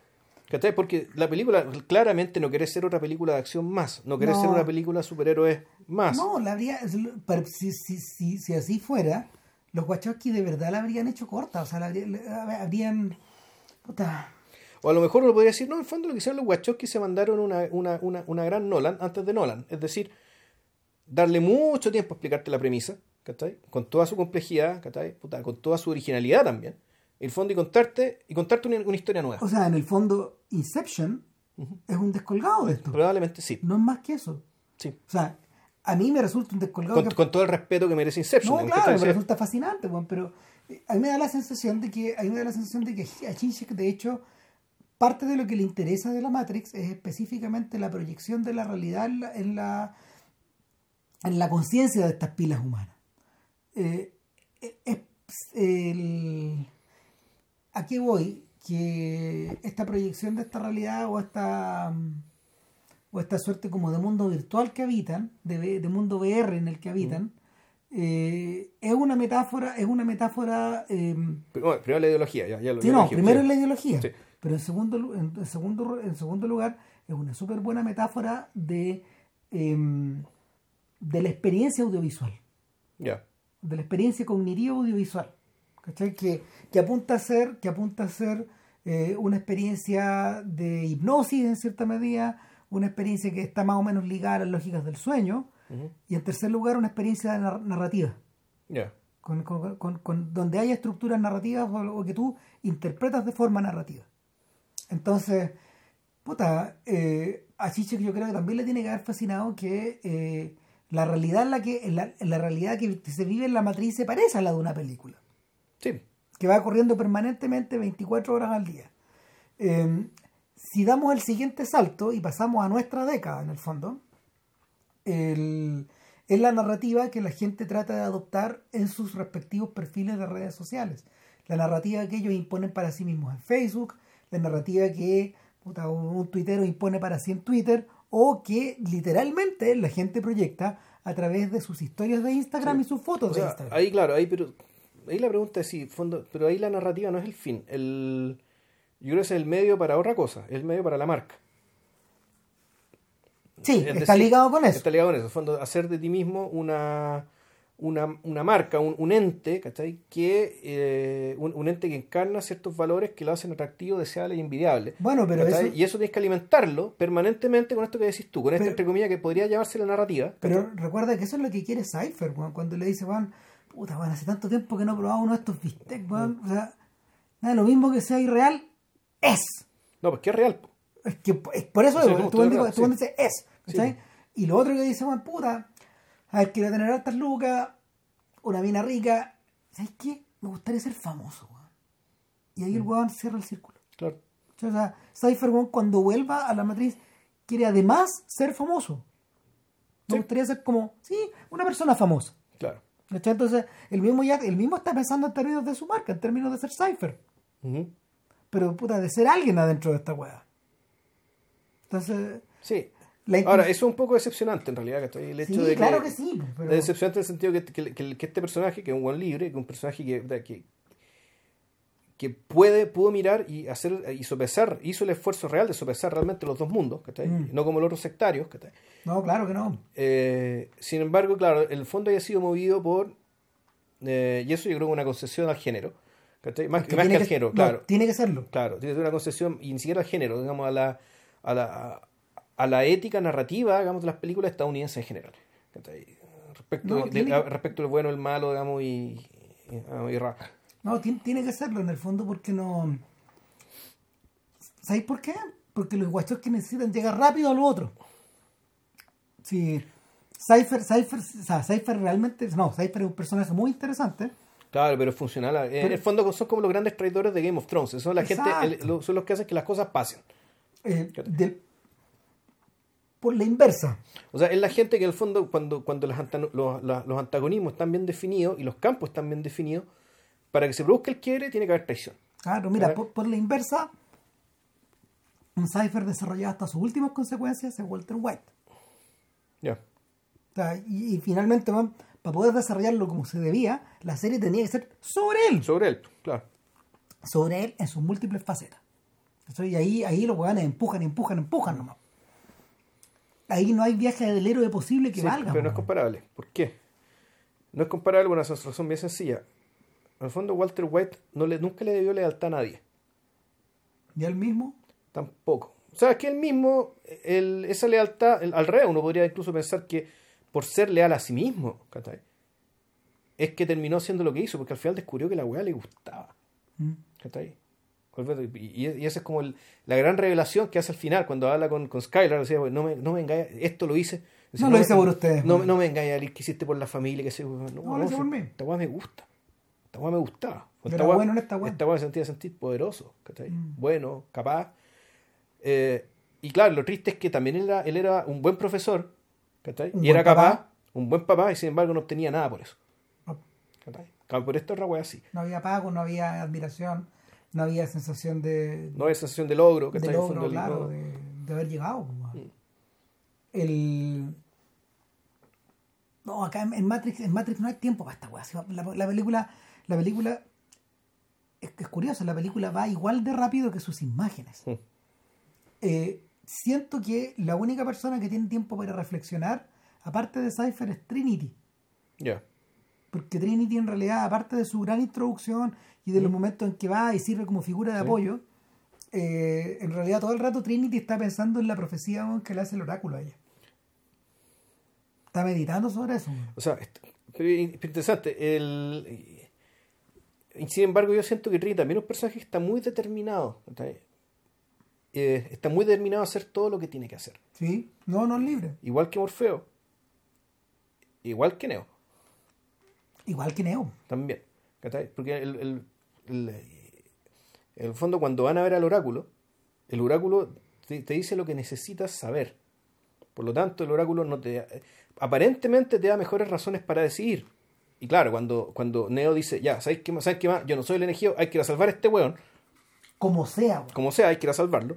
¿Cachai? Porque la película claramente no quiere ser otra película de acción más, no quiere No. ser una película de superhéroes más. No, la habría, pero si, si, si, si así fuera, los Wachowski de verdad la habrían hecho corta. O sea, la habría- la habrían. Puta. O a lo mejor uno podría decir, no, en el fondo lo que hicieron los Wachowski se mandaron una, una, una, una gran Nolan antes de Nolan. Es decir, darle mucho tiempo a explicarte la premisa, ¿cachai? Con toda su complejidad, ¿cachai? Puta, con toda su originalidad también. En el fondo y contarte, y contarte una, una historia nueva. O sea, en el fondo, Inception es un descolgado de esto. Probablemente sí. No es más que eso. sí. O sea, a mí me resulta un descolgado. Con, que- con todo el respeto que merece Inception. no, ¿en qué claro, me resulta fascinante, weón, pero eh, a mí me da la sensación de que, a mí me da la sensación de que a Chinchek, de hecho, parte de lo que le interesa de la Matrix es específicamente la proyección de la realidad en la, en la, en la conciencia de estas pilas humanas. Eh, eh, es el- ¿A qué voy? Que esta proyección de esta realidad o esta mm, o esta suerte como de mundo virtual que habitan, de, de mundo VR en el que habitan, eh, es una metáfora, es una metáfora eh, primero la ideología, ya, ya lo Sí, ya lo no, dijimos, primero sí. la ideología, Sí. Pero en segundo, en, segundo, en segundo lugar es una súper buena metáfora de, em, de la experiencia audiovisual, Ya. de la experiencia cognitiva audiovisual, ¿cachai? Que, que apunta a ser, que apunta a ser eh, una experiencia de hipnosis en cierta medida, una experiencia que está más o menos ligada a las lógicas del sueño, y en tercer lugar una experiencia nar- narrativa Ya. con, con- con- con- donde haya estructuras narrativas o que tú interpretas de forma narrativa. Entonces, puta, eh, a Chichek yo creo que también le tiene que haber fascinado que eh, la realidad en la que en la, en la realidad que se vive en la matriz se parece a la de una película, Sí. que va corriendo permanentemente 24 horas al día. Eh, si damos el siguiente salto y pasamos a nuestra década, en el fondo, el- es la narrativa que la gente trata de adoptar en sus respectivos perfiles de redes sociales. La narrativa que ellos imponen para sí mismos en Facebook, la narrativa que puta, un, tuitero impone para sí en Twitter, o que literalmente la gente proyecta a través de sus historias de Instagram Sí. y sus fotos O de Instagram. ahí claro, ahí pero ahí la pregunta es si fondo, pero ahí la narrativa no es el fin, el yo creo que es el medio para otra cosa, es el medio para la marca. Sí, Es está decir, ligado con eso. Está ligado con eso, fondo hacer de ti mismo una una, una marca, un, un ente, ¿cachai? Que, eh, un, un ente que encarna ciertos valores que lo hacen atractivo, deseable y envidiable. Bueno, pero Y eso tienes que alimentarlo permanentemente con esto que decís tú, con esta entre comillas que podría llamarse la narrativa. Pero recuerda que eso es lo que quiere Cypher, weón, cuando le dice, weón, puta, weón, hace tanto tiempo que no he probado uno de estos bistecs, weón. O sea, nada, lo mismo que sea irreal, es. No, pues que es real. Es que es por eso digo, no, tú tú sí. dices es. ¿cachai? Sí. Y lo otro que dice, weón, puta, a ver, quiero tener hartas lucas, una mina rica. ¿Sabes qué? Me gustaría ser famoso, weón. Y ahí el weón cierra el círculo. Claro. O sea, Cypher, weón, cuando vuelva a la matriz, quiere además ser famoso. Me Sí. gustaría ser como, sí, una persona famosa. Claro. Entonces, el mismo, ya, el mismo está pensando en términos de su marca, en términos de ser Cypher. Pero, puta, de ser alguien adentro de esta weá. Entonces, Sí. Ahora, eso es un poco decepcionante en realidad. El hecho Sí, de claro que sí, pero- Es decepcionante en el sentido que, que- este personaje, que es un buen libre, que un personaje que, que, puede, pudo mirar y hacer y sopesar, hizo el esfuerzo real de sopesar realmente los dos mundos, ¿cachai? Mm. No como los otros sectarios, ¿cachai? No, claro que no. Eh, sin embargo, claro, el fondo haya sido movido por, eh, y eso yo creo que es una concesión al género, ¿cachai? Más, Que más que tiene al género, no, claro. tiene que serlo. Claro, tiene que ser una concesión, y ni siquiera al género, digamos, a la, a la, a, a la ética narrativa, digamos, de las películas estadounidenses en general. Respecto, No, de- tiene a- que- respecto del bueno, el malo, digamos, y, y, y ra- No, tiene, tiene que serlo en el fondo porque no... ¿Sabéis por qué? Porque los guachos que necesitan llegar rápido a lo otro. Sí. Cypher, Cypher, o sea, Cypher realmente... No, Cypher es un personaje muy interesante Claro, pero funcional. En Pero- el fondo son como los grandes traidores de Game of Thrones. Son la gente, el- son los que hacen que las cosas pasen. Eh, del- por la inversa. O sea, es la gente que en el fondo, cuando, cuando los, antagonismos están bien definidos y los campos están bien definidos, para que se produzca el quiebre tiene que haber traición. Claro, mira, por, por la inversa, un Cypher desarrollado hasta sus últimas consecuencias es Walter White. Ya. O sea, y, y finalmente, man, para poder desarrollarlo como se debía, la serie tenía que ser sobre él. Sobre él, claro. Sobre él en sus múltiples facetas. Y ahí, ahí los weones empujan, empujan, empujan nomás. Ahí no hay viaje del héroe posible que Sí, valga. pero no es comparable. ¿Por qué? No es comparable una razón bien sencilla. En el fondo, Walter White no le, nunca le debió lealtad a nadie. Y él mismo, Tampoco. O sea, es que él mismo, el- esa lealtad, el- al revés, uno podría incluso pensar que por ser leal a sí mismo, es que terminó haciendo lo que hizo, porque al final descubrió que la weá le gustaba. mm. Y, y esa es como el- la gran revelación que hace al final, cuando habla con, con Skylar, decía, no me, no me engañes, esto lo hice. No lo hice por ustedes, No, no me engañes, que hiciste por la familia, que se, no, No, lo hice por mí. Esta weá me gusta. Esta weá me gustaba. Esta era weá- bueno en esta weá. Esta weá me sentía sentir poderoso, ¿cachai? Mm. Bueno, capaz. Eh, y claro, lo triste es que también él era, él era un buen profesor, ¿cachai? Un y era papá. capaz, un buen papá, y sin embargo no obtenía nada por eso. ¿cachai? Por esto otra weá así. no había pago, no había admiración, no había sensación de, No hay sensación de logro, de ¿cachai? En el logro, claro, de, de haber llegado. pues. Mm. El... No, acá en, Matrix, en Matrix no hay tiempo para esta weá. La, la película, la película es, es curioso, la película va igual de rápido que sus imágenes. Mm. Eh, siento que la única persona que tiene tiempo para reflexionar, aparte de Cypher, es Trinity. Ya. Porque Trinity en realidad, aparte de su gran introducción y de los momentos en que va y sirve como figura de Sí. apoyo, eh, en realidad todo el rato Trinity está pensando en la profecía que le hace el oráculo a ella. Está meditando sobre eso. O sea, pero es interesante. El, y sin embargo, yo siento que Trini también es un personaje que está muy determinado. Eh, está muy determinado a hacer todo lo que tiene que hacer. ¿Sí? No, no es libre. Igual que Morfeo. Igual que Neo. Igual que Neo. También. Porque el, el, el- en el fondo, cuando van a ver al oráculo, el oráculo te, te dice lo que necesitas saber. Por lo tanto, el oráculo no te aparentemente te da mejores razones para decidir. Y claro, cuando, cuando Neo dice, ya, ¿sabes qué, más? ¿sabes qué más? Yo no soy el elegido, hay que ir a salvar a este weón. Como sea. weón. Como sea, hay que ir a salvarlo.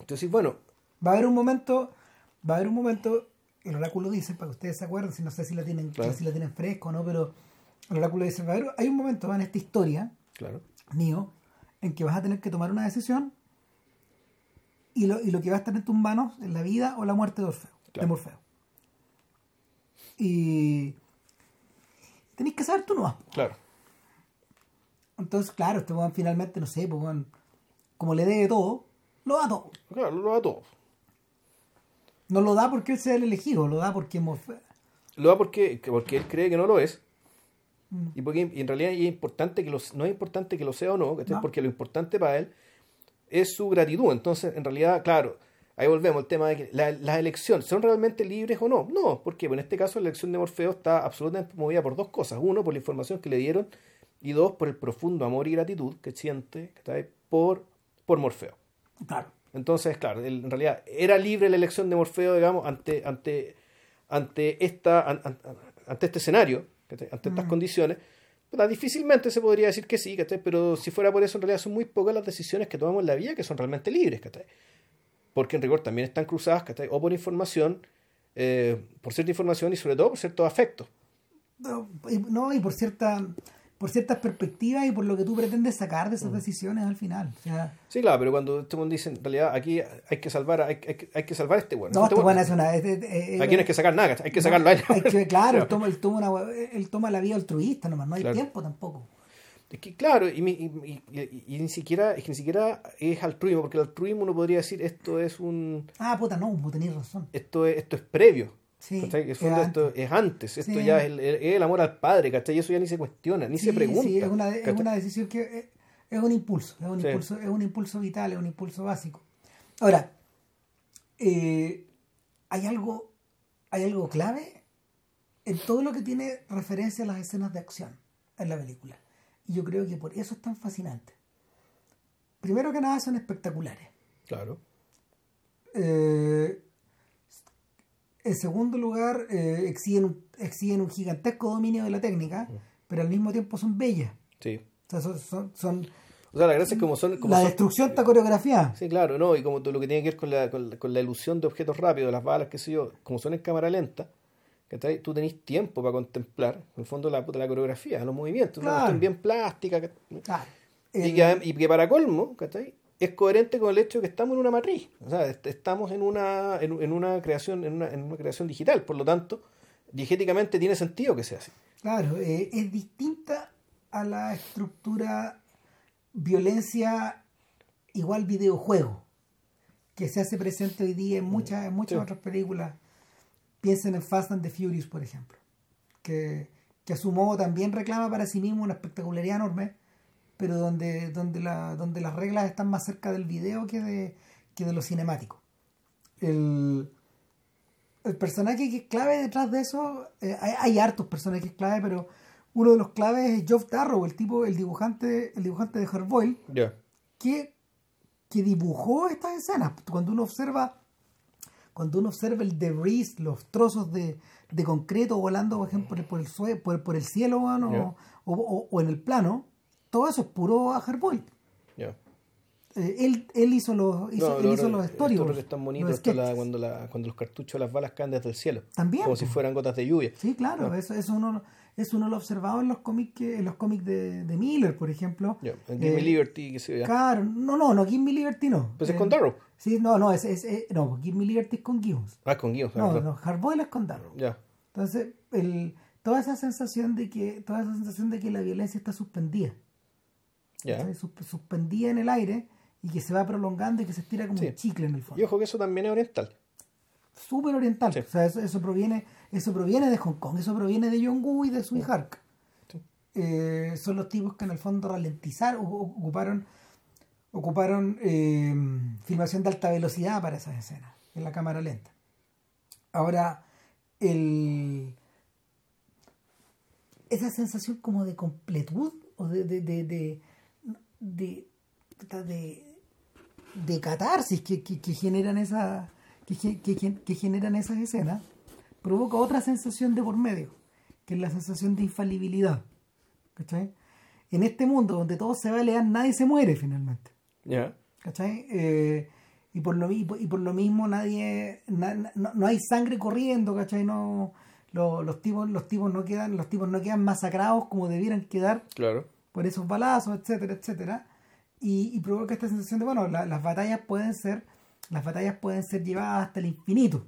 Entonces, bueno, Va a haber un momento, va a haber un momento, el oráculo dice, para que ustedes se acuerden, si no sé si la tienen, Claro. si la tienen fresco o no, pero el oráculo dice, hay un momento en esta historia, claro. mío, en que vas a tener que tomar una decisión y lo, y lo que va a estar en tus manos es la vida o la muerte de Orfeo, de. Morfeo. Y tenéis que saber tú no Claro. Entonces, claro, este weón finalmente, no sé, pues weón, como le debe todo, lo da todo. Claro, lo da todo. No lo da porque él sea el elegido, lo da porque Morfeo. Lo da porque, que- porque él cree que no lo es. Mm. Y porque y en realidad es importante que los, no es importante que lo sea o no, porque lo importante para él es su gratitud. Entonces, en realidad, claro, ahí volvemos al tema de que la- las elecciones son realmente libres o no. No, porque en este caso la elección de Morfeo está absolutamente movida por dos cosas. Uno, por la información que le dieron, y dos, por el profundo amor y gratitud que siente ¿cachai? por, por Morfeo. Claro. Entonces, claro, él, en realidad era libre la elección de Morfeo, digamos, ante, ante, ante, esta, an- an- ante este escenario, ante estas Mm. condiciones. Puta, difícilmente se podría decir que sí, ¿cachai? pero si fuera por eso, en realidad son muy pocas las decisiones que tomamos en la vida que son realmente libres. ¿cachai? Porque en rigor también están cruzadas ¿cachai? o por información, eh, por cierta información y sobre todo por ciertos afectos. No, y por cierta por ciertas perspectivas y por lo que tú pretendes sacar de esas decisiones al final. O sea, Sí, claro, pero cuando este mundo dice, en realidad aquí hay que salvar, hay, hay que- hay que salvar a este bueno. no, este weón es una. es- es- es- Aquí no hay que sacar nada, hay que sacarlo a él. hay que- claro, él toma, él, toma una, él toma la vida altruista nomás, no hay Claro. tiempo tampoco. Es que claro, y, y- y- y- ni siquiera es que ni siquiera es altruismo, porque el altruismo uno podría decir esto es un Ah, puta, no, vos tenés razón. esto es, esto es previo. Sí, es fondo esto antes. es antes, esto Sí. ya es el, el amor al padre, ¿cachai? Y eso ya ni se cuestiona, ni se pregunta. sí, es, una, es ¿cachai? una decisión que es, es un impulso, es un impulso, es un impulso vital, es un impulso básico. Ahora, eh, hay algo, hay algo clave en todo lo que tiene referencia a las escenas de acción. en la película. Y yo creo que por eso es tan fascinante. Primero que nada son espectaculares. Claro. Eh, en segundo lugar, eh, exigen, un- exigen un gigantesco dominio de la técnica, pero al mismo tiempo son bellas. Sí. O sea, son, son- son- O sea, la gracia es como son... Como la son- destrucción está coreografiada. Sí, claro, ¿no? Y como todo lo que tiene que ver con la, con la, con la ilusión de objetos rápidos, las balas, qué sé yo, como son en cámara lenta, ¿cachai? tú tenés tiempo para contemplar, en el fondo, la, la coreografía, los movimientos, una Claro. cuestión bien plástica. Claro. Y, que, y que para colmo, ¿cachai? Es coherente con el hecho de que estamos en una matriz, o sea, est- estamos en una, en, en una creación, en una, en una creación digital, por lo tanto, diegéticamente tiene sentido que sea así. Claro, eh, es distinta a la estructura violencia igual videojuego que se hace presente hoy día en muchas, en muchas Sí. otras películas. Piensen en Fast and the Furious, por ejemplo, que, que a su modo también reclama para sí mismo una espectacularidad enorme, pero donde, donde, la, donde las reglas están más cerca del video que de, que de lo cinemático. El, el personaje que es clave detrás de eso, eh, hay, hay hartos personajes clave, pero uno de los claves es Geoff Darrow, el tipo, el dibujante, el dibujante de Hellboy, Ya. que, que dibujó estas escenas. Cuando uno observa, cuando uno observa el debris, los trozos de, de concreto volando, por ejemplo, por el, por por, el cielo weón, o, Ya. o, o- o en el plano, todo eso es puro. Ya. Eh, él, él hizo los, hizo, No, él lo- hizo los storyboards. que es tan bonito los esto la- cuando, la, cuando los cartuchos, las balas caen desde el cielo. También, Como si fueran gotas de lluvia. Sí, claro, eso, eso uno, eso uno lo observado en los cómics que- en los cómics de, de Miller, por ejemplo. En Give Me Eh, Liberty, que. Claro, no, no, no, Give Me Liberty no. Pues es Eh, con Darrow. Sí, no, no, es, es, es- no, Give Me Liberty es con Gibbons. Ah, con Guido. No, perdón. no, Hardboiled es con Darrow. Ya. Entonces, el, toda esa sensación de que, toda esa sensación de que la violencia está suspendida, Suspendida en el aire y que se va prolongando y que se estira como Sí. un chicle en el fondo. Y ojo que eso también es oriental. Súper oriental. Sí. O sea, eso, eso proviene, eso proviene de Hong Kong, eso proviene de Yongu y de Sui Hark. Sí. Eh, son los tipos que en el fondo ralentizaron, ocuparon, ocuparon eh, filmación de alta velocidad para esas escenas, en la cámara lenta. Ahora, el, esa sensación como de completud o de, de, de, de, de, de- de catarsis que, que, que generan esa que, que, gen- que generan esas escenas provoca otra sensación de por medio que es la sensación de infalibilidad ¿cachai? en este mundo donde todo se vale nadie se muere finalmente Ya. ¿cachai? Eh, y por lo y por, y por lo mismo nadie na- na- no, no hay sangre corriendo ¿cachai? no lo- los tipos los tipos no quedan los tipos no quedan masacrados como debieran quedar Claro. Por esos balazos, etcétera, etcétera, y, y provoca esta sensación de, bueno, la- las batallas pueden ser, las batallas pueden ser llevadas hasta el infinito.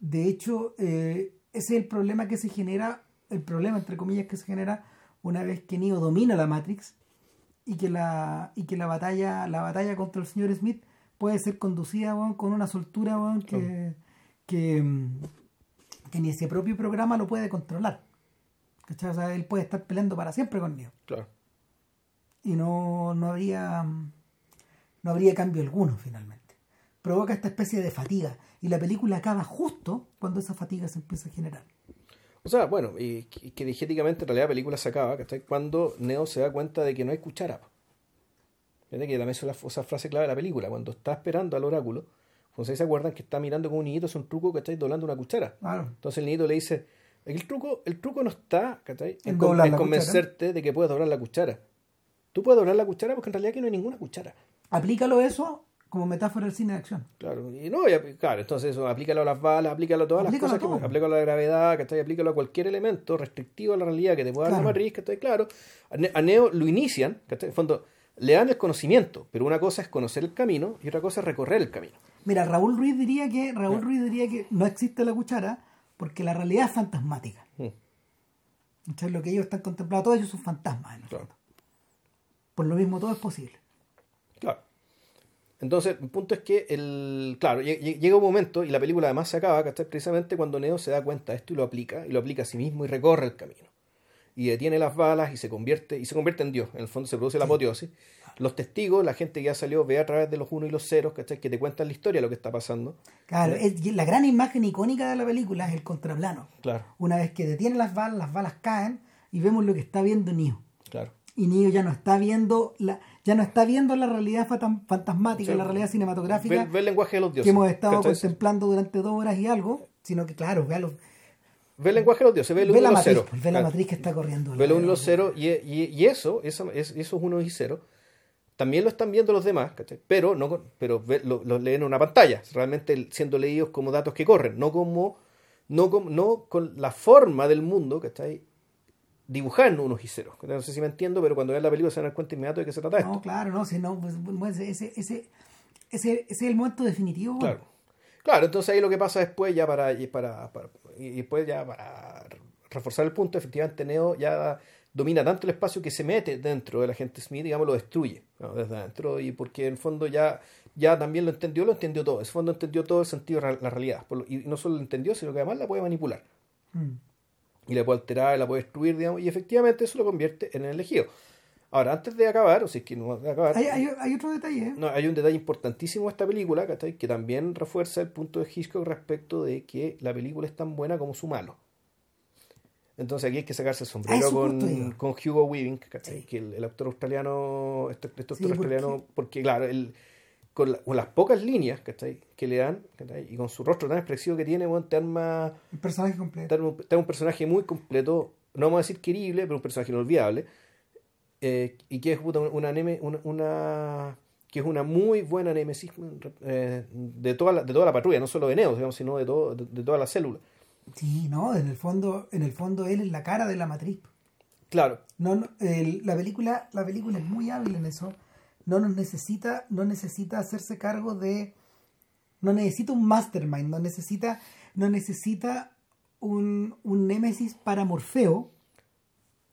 De hecho, eh, ese es el problema que se genera, el problema entre comillas que se genera una vez que Neo domina la Matrix y que la, y que la batalla, la batalla contra el señor Smith puede ser conducida con una soltura que, mm, que ni ese propio programa lo puede controlar. ¿Cachai? O sea, él puede estar peleando para siempre con Neo Claro. y no, no habría no habría cambio alguno finalmente. Provoca esta especie de fatiga y la película acaba justo cuando esa fatiga se empieza a generar. O sea, bueno, y que, diegéticamente en realidad la película se acaba, ¿cachai? Cuando Neo se da cuenta de que no hay cuchara. Fíjate que también es la, esa frase clave de la película, cuando está esperando al oráculo, ustedes se acuerdan que está mirando como un niñito, es un truco, ¿cachai? Doblando una cuchara. Claro. Entonces el niñito le dice, el truco, el truco no está, ¿cachai? En con- convencerte de que puedes doblar la cuchara. Tú puedes doblar la cuchara porque en realidad aquí no hay ninguna cuchara. Aplícalo eso como metáfora del cine de acción. Claro, y no, y claro, entonces eso, aplícalo a las balas, aplícalo a todas Aplícalo las cosas, que, aplícalo a la gravedad, ¿cachai? Aplícalo a cualquier elemento restrictivo a la realidad que te pueda dar la matriz, ¿cachai? Claro, a Neo lo inician, ¿cachai? En fondo, le dan el conocimiento, pero una cosa es conocer el camino y otra cosa es recorrer el camino. Mira, Raúl Ruiz diría que Raúl Ruiz diría que no existe la cuchara porque la realidad es fantasmática. Mm, Entonces lo que ellos están contemplando, todos ellos son fantasmas. en el Claro. Por lo mismo todo es posible. Claro. Entonces, el punto es que, el, claro, lle- lle- llega un momento, y la película además se acaba, ¿cachai? Precisamente cuando Neo se da cuenta de esto y lo aplica, y lo aplica a sí mismo y recorre el camino. Y detiene las balas y se convierte, y se convierte en Dios. En el fondo se produce la apoteosis. Los testigos, la gente que ya salió, ve a través de los unos y los ceros, ¿cachai? Que te cuentan la historia de lo que está pasando. Claro, es- la gran imagen icónica de la película es el contraplano. Claro. Una vez que detienen las balas, las balas caen, y vemos lo que está viendo Neo. Claro. Y Neo ya no está viendo la, ya no está viendo la realidad fantasmática, la realidad cinematográfica Ve, ve el lenguaje de los dioses. que hemos estado ¿cachai? contemplando durante dos horas y algo, sino que claro, ve, a los- Ve el lenguaje de los dioses, ve el ve 1 la y los matriz, 0. pues, ve la matriz que está corriendo. Ve los 1 y los 0 y, y, y eso, eso, es- esos 1 y 0, también lo están viendo los demás, ¿cachai? pero, no, pero ve- lo, lo leen en una pantalla, realmente el- siendo leídos como datos que corren, no como no con, no con la forma del mundo, ¿cachai? dibujando unos y ceros. No sé si me entiendo, pero cuando vean la película se van a dar cuenta inmediato de qué se trata esto. No, claro, no, si no, pues, pues, ese, ese, ese, ese es el momento definitivo. Claro. Claro, entonces ahí lo que pasa después, ya para, y para, para- y después ya para reforzar el punto, efectivamente Neo ya domina tanto el espacio que se mete dentro del agente Smith, digamos, lo destruye ¿no? desde adentro, y porque en el fondo ya, ya también lo entendió, lo entendió todo, en el fondo entendió todo el sentido de la realidad, lo- y no solo lo entendió, sino que además la puede manipular, Mm. y la puede alterar, la puede destruir, digamos, y efectivamente eso lo convierte en el elegido. Ahora, antes de acabar, o si es que no va a acabar, Hay, hay, hay otro detalle, ¿eh? no, hay un detalle importantísimo de esta película, ¿cachai? Que también refuerza el punto de Hitchcock respecto de que la película es tan buena como su malo. Entonces aquí hay que sacarse el sombrero eso con, con Hugo Weaving, ¿cachai? Sí. Que el, el actor australiano, este, este Sí, australiano, porque claro, él, con, la- con las pocas líneas, ¿cachai? Que le dan, ¿cachai? Y con su rostro tan expresivo que tiene, bueno, te arma, El personaje completo. te arma un- te arma un personaje muy completo, no vamos a decir querible, pero un personaje inolvidable, eh, y que es puta, una, una, una- que es una muy buena némesis eh, de, toda la, de toda la patrulla, no solo de Neo, digamos, sino de, todo, de, de toda la célula. Sí, no, en el fondo, en el fondo él es la cara de la matriz. Claro, No, no, el- la película, la película es muy hábil en eso. No nos necesita, no necesita hacerse cargo de, no necesita un mastermind, no necesita, no necesita un, un némesis para Morfeo,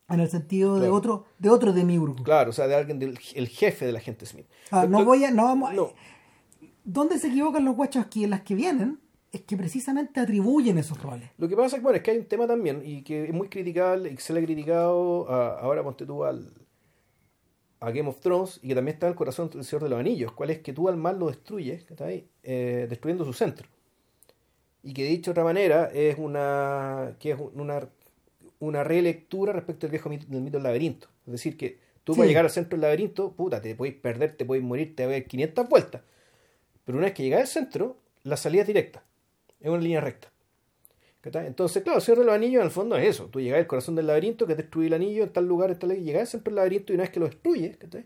en el sentido de Claro. otro, de otro demiurgo. claro, o sea, de alguien del el jefe de la gente Smith. Ah, no voy a, no vamos, no. ¿Dónde se equivocan los guachos aquí en las que vienen? Es que precisamente atribuyen esos roles. Lo que pasa es que, bueno, es que hay un tema también y que es muy criticable y que se le ha criticado a- ahora ponte tú al a Game of Thrones y que también está en el corazón del Señor de los Anillos, cuál es que tú al mal lo destruyes, ¿cachai? Eh, destruyendo su centro. Y que dicho de otra manera es una que es una, una relectura respecto al viejo mito, del mito del laberinto. Es decir, que tú Sí. para llegar al centro del laberinto, puta, te puedes perder, te puedes morir, te dar 500 vueltas. Pero una vez que llegas al centro, la salida es directa. Es una línea recta. Entonces, claro, de los Anillos en el fondo es eso. Tú llegas al corazón del laberinto, que destruye el anillo en tal lugar, en tal lugar, llegas al centro del laberinto y una vez que lo destruyes, ¿cachai?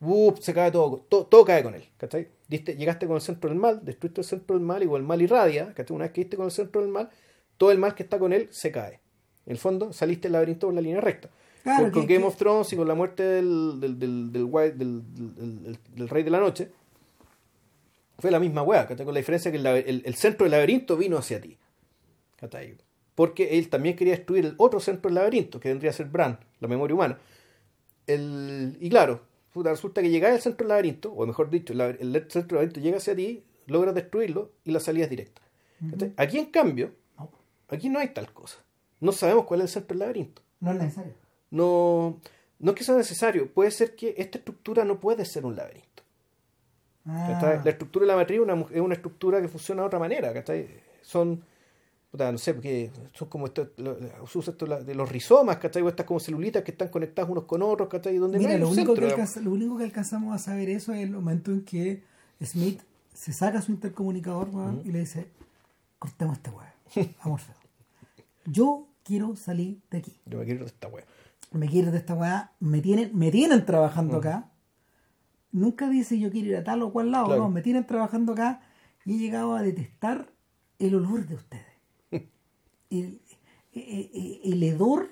¡Uf! se cae todo, todo, todo cae con él, ¿cachai? Diste, llegaste con el centro del mal, destruiste el centro del mal con el mal irradia, ¿cachai? Una vez que diste con el centro del mal, todo el mal que está con él se cae. En el fondo, saliste del laberinto por la línea recta. Claro, con, Game que- of Thrones y con la muerte del, del, del, Rey de la Noche, fue la misma weá, ¿cachai? Con la diferencia que el, laber- el- el centro del laberinto vino hacia ti. Porque él también quería destruir el otro centro del laberinto, que vendría a ser Bran, la memoria humana. El, y claro, resulta que llegas al centro del laberinto, o mejor dicho, el, centro del laberinto llega hacia ti, logras destruirlo y la salida es directa. ¿cachai? Aquí, en cambio, aquí no hay tal cosa. No sabemos cuál es el centro del laberinto. no es necesario. No, no es que sea necesario, puede ser que esta estructura no puede ser un laberinto. Ah, La estructura de la matriz es una, mu- es una estructura que funciona de otra manera, ¿cachai? Son, no sé, porque son como estos, lo- lo- se usa esto la- de los rizomas, ¿cachai? O estas como celulitas que están conectadas unos con otros, ¿cachai? Donde no Mira, hay lo un único, centro, que alcanza- lo único que alcanzamos a saber eso es el momento en que Smith se saca su intercomunicador y le dice, cortemos esta weá, a Morfeo. Yo quiero salir de aquí. Yo me quiero ir de esta wea. Me quiero ir de esta weá. Me tienen, me tienen trabajando acá. Nunca dice yo quiero ir a tal o cual lado. Claro. No, me tienen trabajando acá y he llegado a detestar el olor de ustedes. el, el- el- el hedor,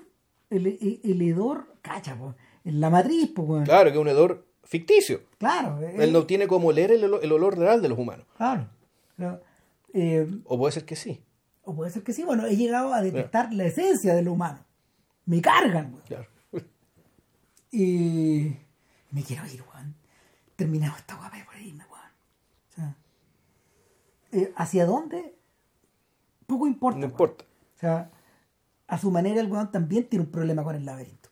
el, el- el hedor, cacha, po, en la matriz. Claro, que es un hedor ficticio. Claro, Él no tiene como leer el, olor- el olor real de los humanos. Claro. Eh, O puede ser que sí. O puede ser que sí, bueno, he llegado a detectar la esencia de lo humano. Me cargan, weón. Claro. Y me quiero ir, weón. Terminado esta guapa por irme, weón. O sea, eh, ¿hacia dónde? Poco importa. No weón. importa. O sea, a su manera el weón también tiene un problema con el laberinto.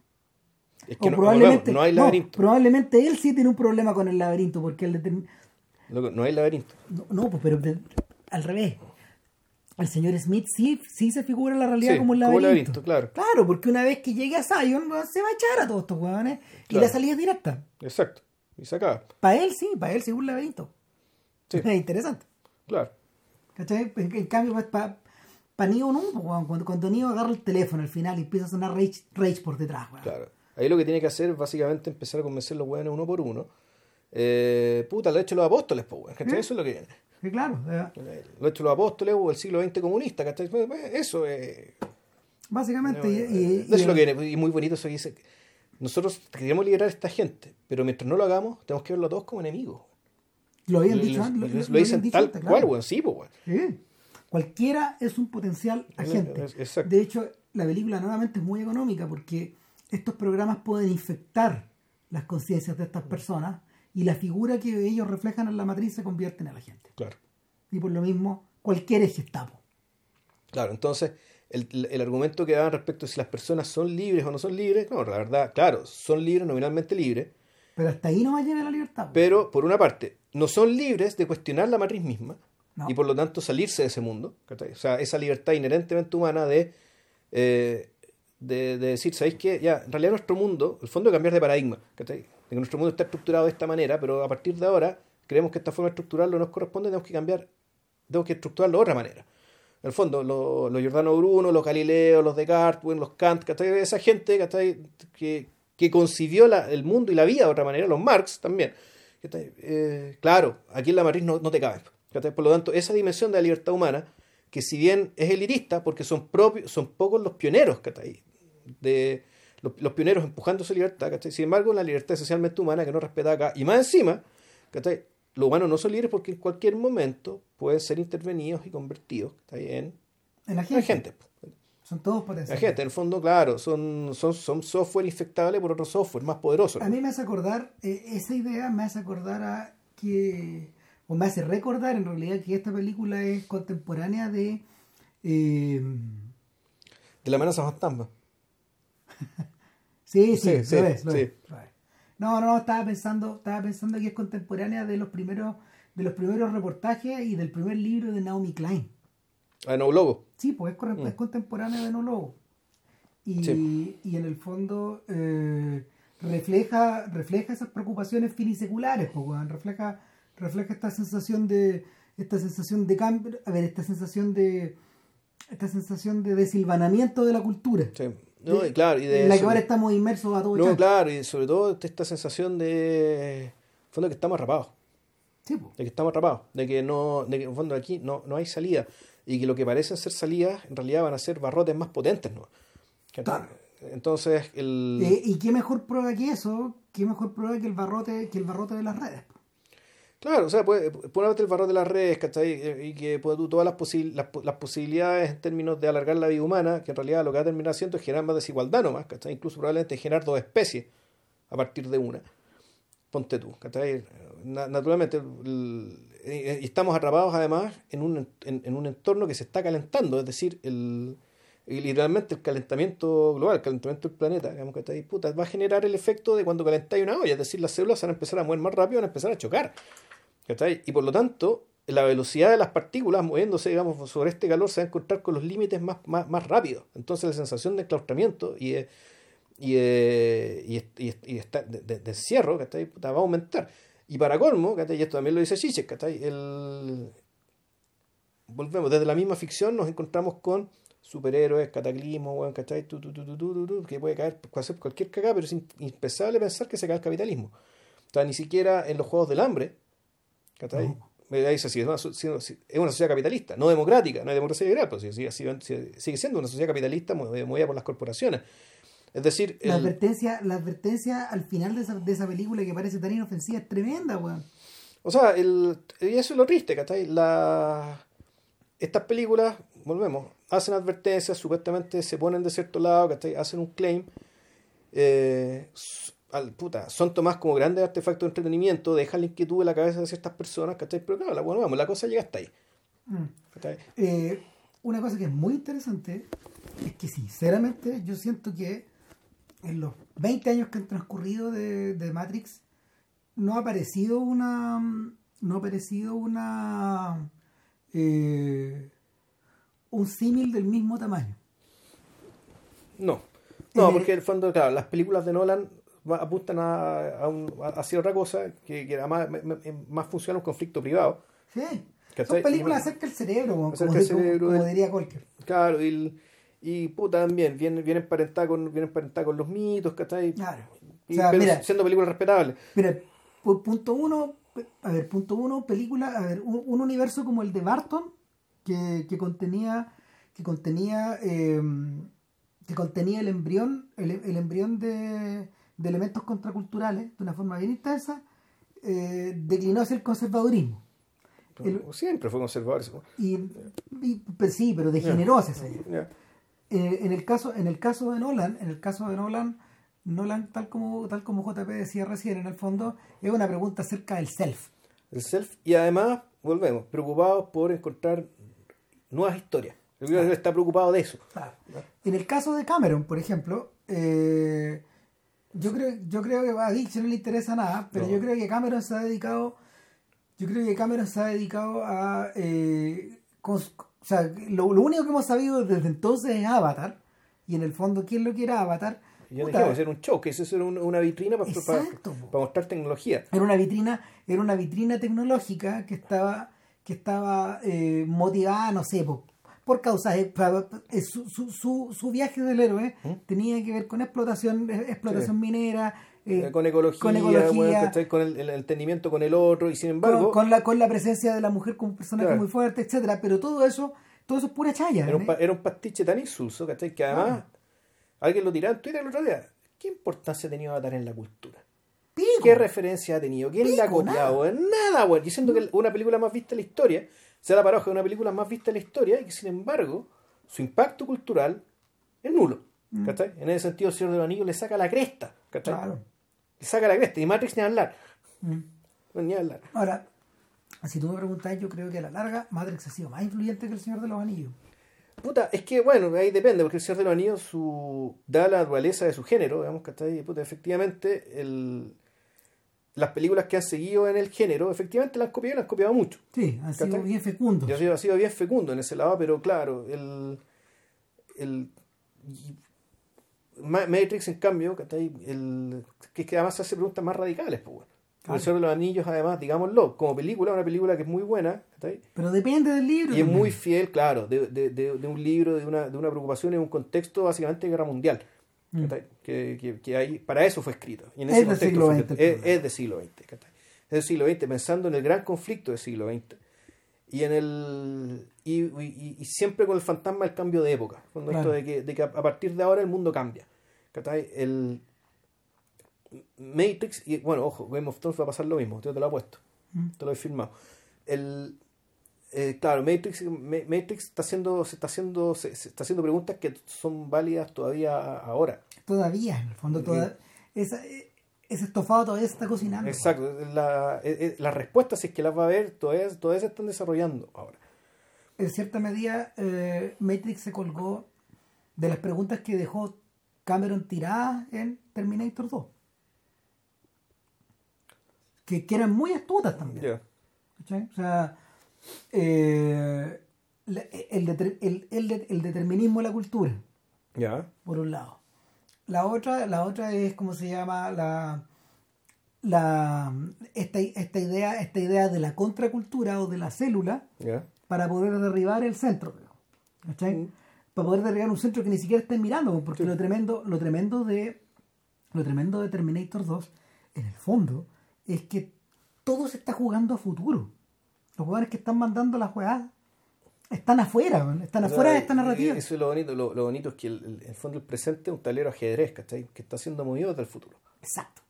Es que O no, probablemente, no hay no, laberinto. probablemente él sí tiene un problema con el laberinto, porque él determ- Loco, no hay laberinto. No, no, pues, pero al revés. El señor Smith sí, sí se figura la realidad Sí, como un como laberinto. laberinto, claro. Claro, porque una vez que llegue a Zion, se va a echar a todos estos huevones y la salida es directa. Exacto. Y se acaba. Para él sí, para él sí es un laberinto. Sí. Es interesante. Claro. ¿Cachai? En, cambio, pues, para pa Neo no, cuando, cuando Neo agarra el teléfono al final y empieza a sonar Rage, Rage por detrás, weón. Claro. Ahí lo que tiene que hacer es básicamente empezar a convencer a los hueones uno por uno. Eh, puta, lo han hecho los apóstoles, pues, ¿cachai? ¿Eh? Eso es lo que viene. Sí, claro. eh, Lo hecho los apóstoles o el siglo XX comunista, ¿cachai? Pues, Eso es. básicamente. y- Eh, y- eso es y- lo que viene. Y muy bonito eso que dice. Nosotros queremos liberar a esta gente, pero mientras no lo hagamos, tenemos que verlo a todos como enemigos. Lo habían dicho antes. lo- lo- lo lo habían dicen dicho tal antes, cual, claro. weón. Sí, pues. Sí. Cualquiera es un potencial agente. Exacto. De hecho, la película nuevamente es muy económica porque estos programas pueden infectar las conciencias de estas personas y la figura que ellos reflejan en la matriz se convierte en el agente. Claro. Y por lo mismo, cualquiera es Gestapo. Claro, entonces el, el argumento que daban respecto a si las personas son libres o no son libres, no, la verdad, claro, son libres, nominalmente libres, Pero hasta ahí no va a llegar la libertad. pero por una parte, no son libres de cuestionar la matriz misma No. y por lo tanto salirse de ese mundo. O sea, esa libertad inherentemente humana de, eh, de, de decir, ¿sabéis qué? Ya, en realidad nuestro mundo, el fondo de cambiar de paradigma. De que nuestro mundo está estructurado de esta manera, pero a partir de ahora creemos que esta forma de estructurarlo nos corresponde, tenemos que cambiar, tenemos que estructurarlo de otra manera. En el fondo, los, los Giordano Bruno, los Galileo, los Descartes, bueno, los Kant, ¿cachai? esa gente ¿cachai? Que, que concibió la- el mundo y la vida de otra manera, los Marx también. Eh, claro, aquí en la matriz no, no te cabe. ¿cachai? Por lo tanto, esa dimensión de la libertad humana, que si bien es elitista, porque son propios, son pocos los pioneros, ¿cachai? de los, los pioneros empujando su libertad, ¿cachai? Sin embargo, la libertad esencialmente humana que no respeta acá, y más encima, ¿cachai? Los humanos no son libres porque en cualquier momento pueden ser intervenidos y convertidos ¿cachai? en en agente. agentes. Son todos potenciales. Agentes, en el fondo, claro, son, son, son software infectable por otro software más poderoso. A mí me hace acordar, eh, esa idea me hace acordar a que, o me hace recordar en realidad que esta película es contemporánea de... eh, De la amenaza fantasma. sí, sí, Sí, lo sí, es, lo sí. es, lo es. No, no, estaba pensando, estaba pensando que es contemporánea de los primeros, de los primeros reportajes y del primer libro de Naomi Klein. Ah, no, logo. Sí, pues es, corre- es contemporáneo de No Lobo. Y, Mm. Sí. y en el fondo eh, refleja, refleja esas preocupaciones finiseculares, pues, refleja, refleja esta sensación de esta sensación de cambio, a ver, esta sensación de esta sensación de desilvanamiento de la cultura. Sí. No, y claro, y de en la que ahora estamos inmersos a todo No, chancho. claro, y sobre todo esta sensación de. Fondo que estamos atrapados. Sí, pues. de que estamos atrapados, de que no, de que en fondo aquí no, no hay salida y que lo que parecen ser salidas en realidad van a ser barrotes más potentes, ¿no? Claro. Entonces el Eh, y qué mejor prueba que eso, qué mejor prueba que el barrote, que el barrote de las redes. Claro, o sea, puede, haber el barrote de las redes, ¿cachai? Y que puede tú todas las, posi- las, po- las posibilidades en términos de alargar la vida humana, que en realidad lo que va a terminar haciendo es generar más desigualdad nomás, ¿cachai? Incluso probablemente generar dos especies a partir de una. Ponte tú, ¿cachai? Na- naturalmente, el- eh, y estamos atrapados además en un, en, un entorno que se está calentando, es decir, el, literalmente el calentamiento global, el calentamiento del planeta, digamos, ¿cachai? Puta, va a generar el efecto de cuando calentáis una olla, es decir, las células van a empezar a mover más rápido, van a empezar a chocar. ¿Cachai? Y por lo tanto, la velocidad de las partículas moviéndose, digamos, sobre este calor se va a encontrar con los límites más, más, más rápidos. Entonces la sensación de enclaustramiento y de, y de, y, de- de- encierro ¿cachai? Va a aumentar. Y para colmo, ¿cachai? y esto también lo dice Zizek, ¿cachai? El... volvemos, desde la misma ficción nos encontramos con superhéroes, cataclismos, weón, ¿cachai? Tu, tu, que puede caer, cualquier cagada, pero es impensable pensar que se cae el capitalismo. O sea, ni siquiera en los Juegos del Hambre, ¿cachai? Dice, si es, una, so- si- si- es una sociedad capitalista, no democrática, no hay democracia liberal, pero sigue, sigue- siendo una sociedad capitalista mu- movida por las corporaciones. Es decir, La el- advertencia, la advertencia al final de esa, de esa película que parece tan inofensiva es tremenda, weón. O sea, el, y eso es lo triste, ¿cachai? La, estas películas, volvemos, hacen advertencias, supuestamente se ponen de cierto lado, ¿cachai? Hacen un claim. eh, al, puta, son tomadas como grandes artefactos de entretenimiento, dejan la inquietud en la cabeza de ciertas personas, ¿cachai? Pero claro, la, bueno, vamos, la cosa llega hasta ahí. Mm. Eh, una cosa que es muy interesante es que sinceramente yo siento que en los 20 años que han transcurrido de, de Matrix no ha aparecido una no ha aparecido una eh, un símil del mismo tamaño. No. No, Eh, porque en el fondo, claro, las películas de Nolan apuntan a, a, un- a- hacia otra cosa que, que además me- más funciona un conflicto privado. Sí. ¿Cachai? Son películas Y- acerca del cerebro, como, Acerca como- cerebro como del- diría cualquier. Claro, y, el- y puta también, vienen, vienen emparentadas con, vienen emparentadas con los mitos, ¿cachai? Claro. Y- O sea, pero mira, siendo películas respetables. Mira, pu- punto uno, a ver, punto uno, película, a ver, un, un universo como el de Barton, que, que contenía, que contenía, eh, que contenía el embrión, el, el embrión de, de elementos contraculturales de una forma bien intensa, eh, declinó hacia el conservadurismo. El- Siempre fue conservador. y, y- pues sí, pero degeneró hacia ese. Ya. Eh, en el caso en el caso de Nolan en el caso de Nolan Nolan tal como tal como JP decía recién en el fondo es una pregunta acerca del self El self. Y además, volvemos, preocupados por encontrar nuevas historias. Creo que está preocupado de eso. Claro. en el caso de Cameron por ejemplo eh, yo creo yo creo que a Dick no le interesa nada pero No. yo creo que Cameron se ha dedicado yo creo que Cameron se ha dedicado a eh, cons- o sea lo, lo único que hemos sabido desde entonces es Avatar y en el fondo quién lo quiera Avatar ya dijimos, era un show, que eso era un- una vitrina para, para, para mostrar tecnología. era una vitrina era una vitrina tecnológica que estaba que estaba eh, motivada no sé por, por causas su, su, su, su viaje del héroe tenía que ver con explotación eh, explotación ¿Mm? Sí. minera eh, Eh, con ecología, con, ecología, con el, el entendimiento con el otro, y sin embargo, con, con la con la presencia de la mujer como un personaje Claro. muy fuerte etcétera pero todo eso todo eso es pura chaya era, un, ¿eh? pa- era un pastiche tan insulso, ¿cachai? Que además, alguien lo tiraba en Twitter el otro día. ¿Qué importancia ha tenido Avatar en la cultura? Pico. ¿Qué referencia ha tenido? ¿Quién la ha Pico, copiado? Nada, güey. Diciendo que una película más vista en la historia, sea la paradoja de una película más vista en la historia, y que sin embargo, su impacto cultural es nulo. ¿Cachai? En ese sentido, el Señor de los Anillos le saca la cresta. Claro. Le saca la cresta. Y Matrix ni hablar. Mm. Ni hablar. ahora si tú me preguntas yo creo que a la larga Matrix ha sido más influyente que el Señor de los Anillos Puta, es que bueno, ahí depende, porque el Señor de los Anillos su, da la naturaleza de su género, digamos, ¿cachai? Puta, efectivamente, el, las películas que han seguido en el género, efectivamente las han copiado y las han copiado mucho. sí han sido bien fecundos ha sido, ha sido bien fecundo en ese lado, pero claro, el, el Matrix, en cambio. El, que, que además hace preguntas más radicales, pues bueno. Claro. El Señor de los Anillos, además, digámoslo, como película, una película que es muy buena, pero depende del libro Y es muy fiel, claro, de, de, de, de un libro, de una, de una preocupación en un contexto básicamente de guerra mundial. Mm. Que, que, que ahí, para eso fue escrito. Y en Es ese del contexto siglo XX, escrito. es, pues. es del siglo XX. Es del siglo XX, pensando en el gran conflicto del siglo XX. Y en el y, y- y siempre con el fantasma del cambio de época. Claro. esto de que, de que a partir de ahora el mundo cambia. ¿cachai? El Matrix, y bueno, ojo, Game of Thrones va a pasar lo mismo, yo te lo he puesto, Mm. te lo he firmado. El, eh, claro, Matrix, Ma- Matrix está haciendo, se está haciendo, se, se está haciendo preguntas que son válidas todavía ahora. todavía en el fondo toda, esa, ese estofado todavía se está cocinando Exacto, la, las respuestas, si es que las va a ver, todavía, todavía se están desarrollando ahora. en cierta medida eh, Matrix se colgó de las preguntas que dejó Cameron tiradas en Terminator 2 que, que eran muy astutas también Ya. ¿cachai? o sea eh, el, deter- el- el el determinismo de la cultura por un lado. La otra, la otra es como se llama la, la esta, esta idea, esta idea de la contracultura o de la célula para poder derribar el centro. Mm. Para poder derribar un centro que ni siquiera estén mirando, porque Sí. lo tremendo, lo tremendo de lo tremendo de Terminator 2, en el fondo, es que todo se está jugando a futuro. Los jugadores que están mandando las jugadas están afuera, man, están afuera de esta narrativa. Eso es lo bonito. Lo, lo bonito es que el, el- el fondo el presente es un tablero ajedrez, ¿cachai? Que está siendo movido desde el futuro. Exacto.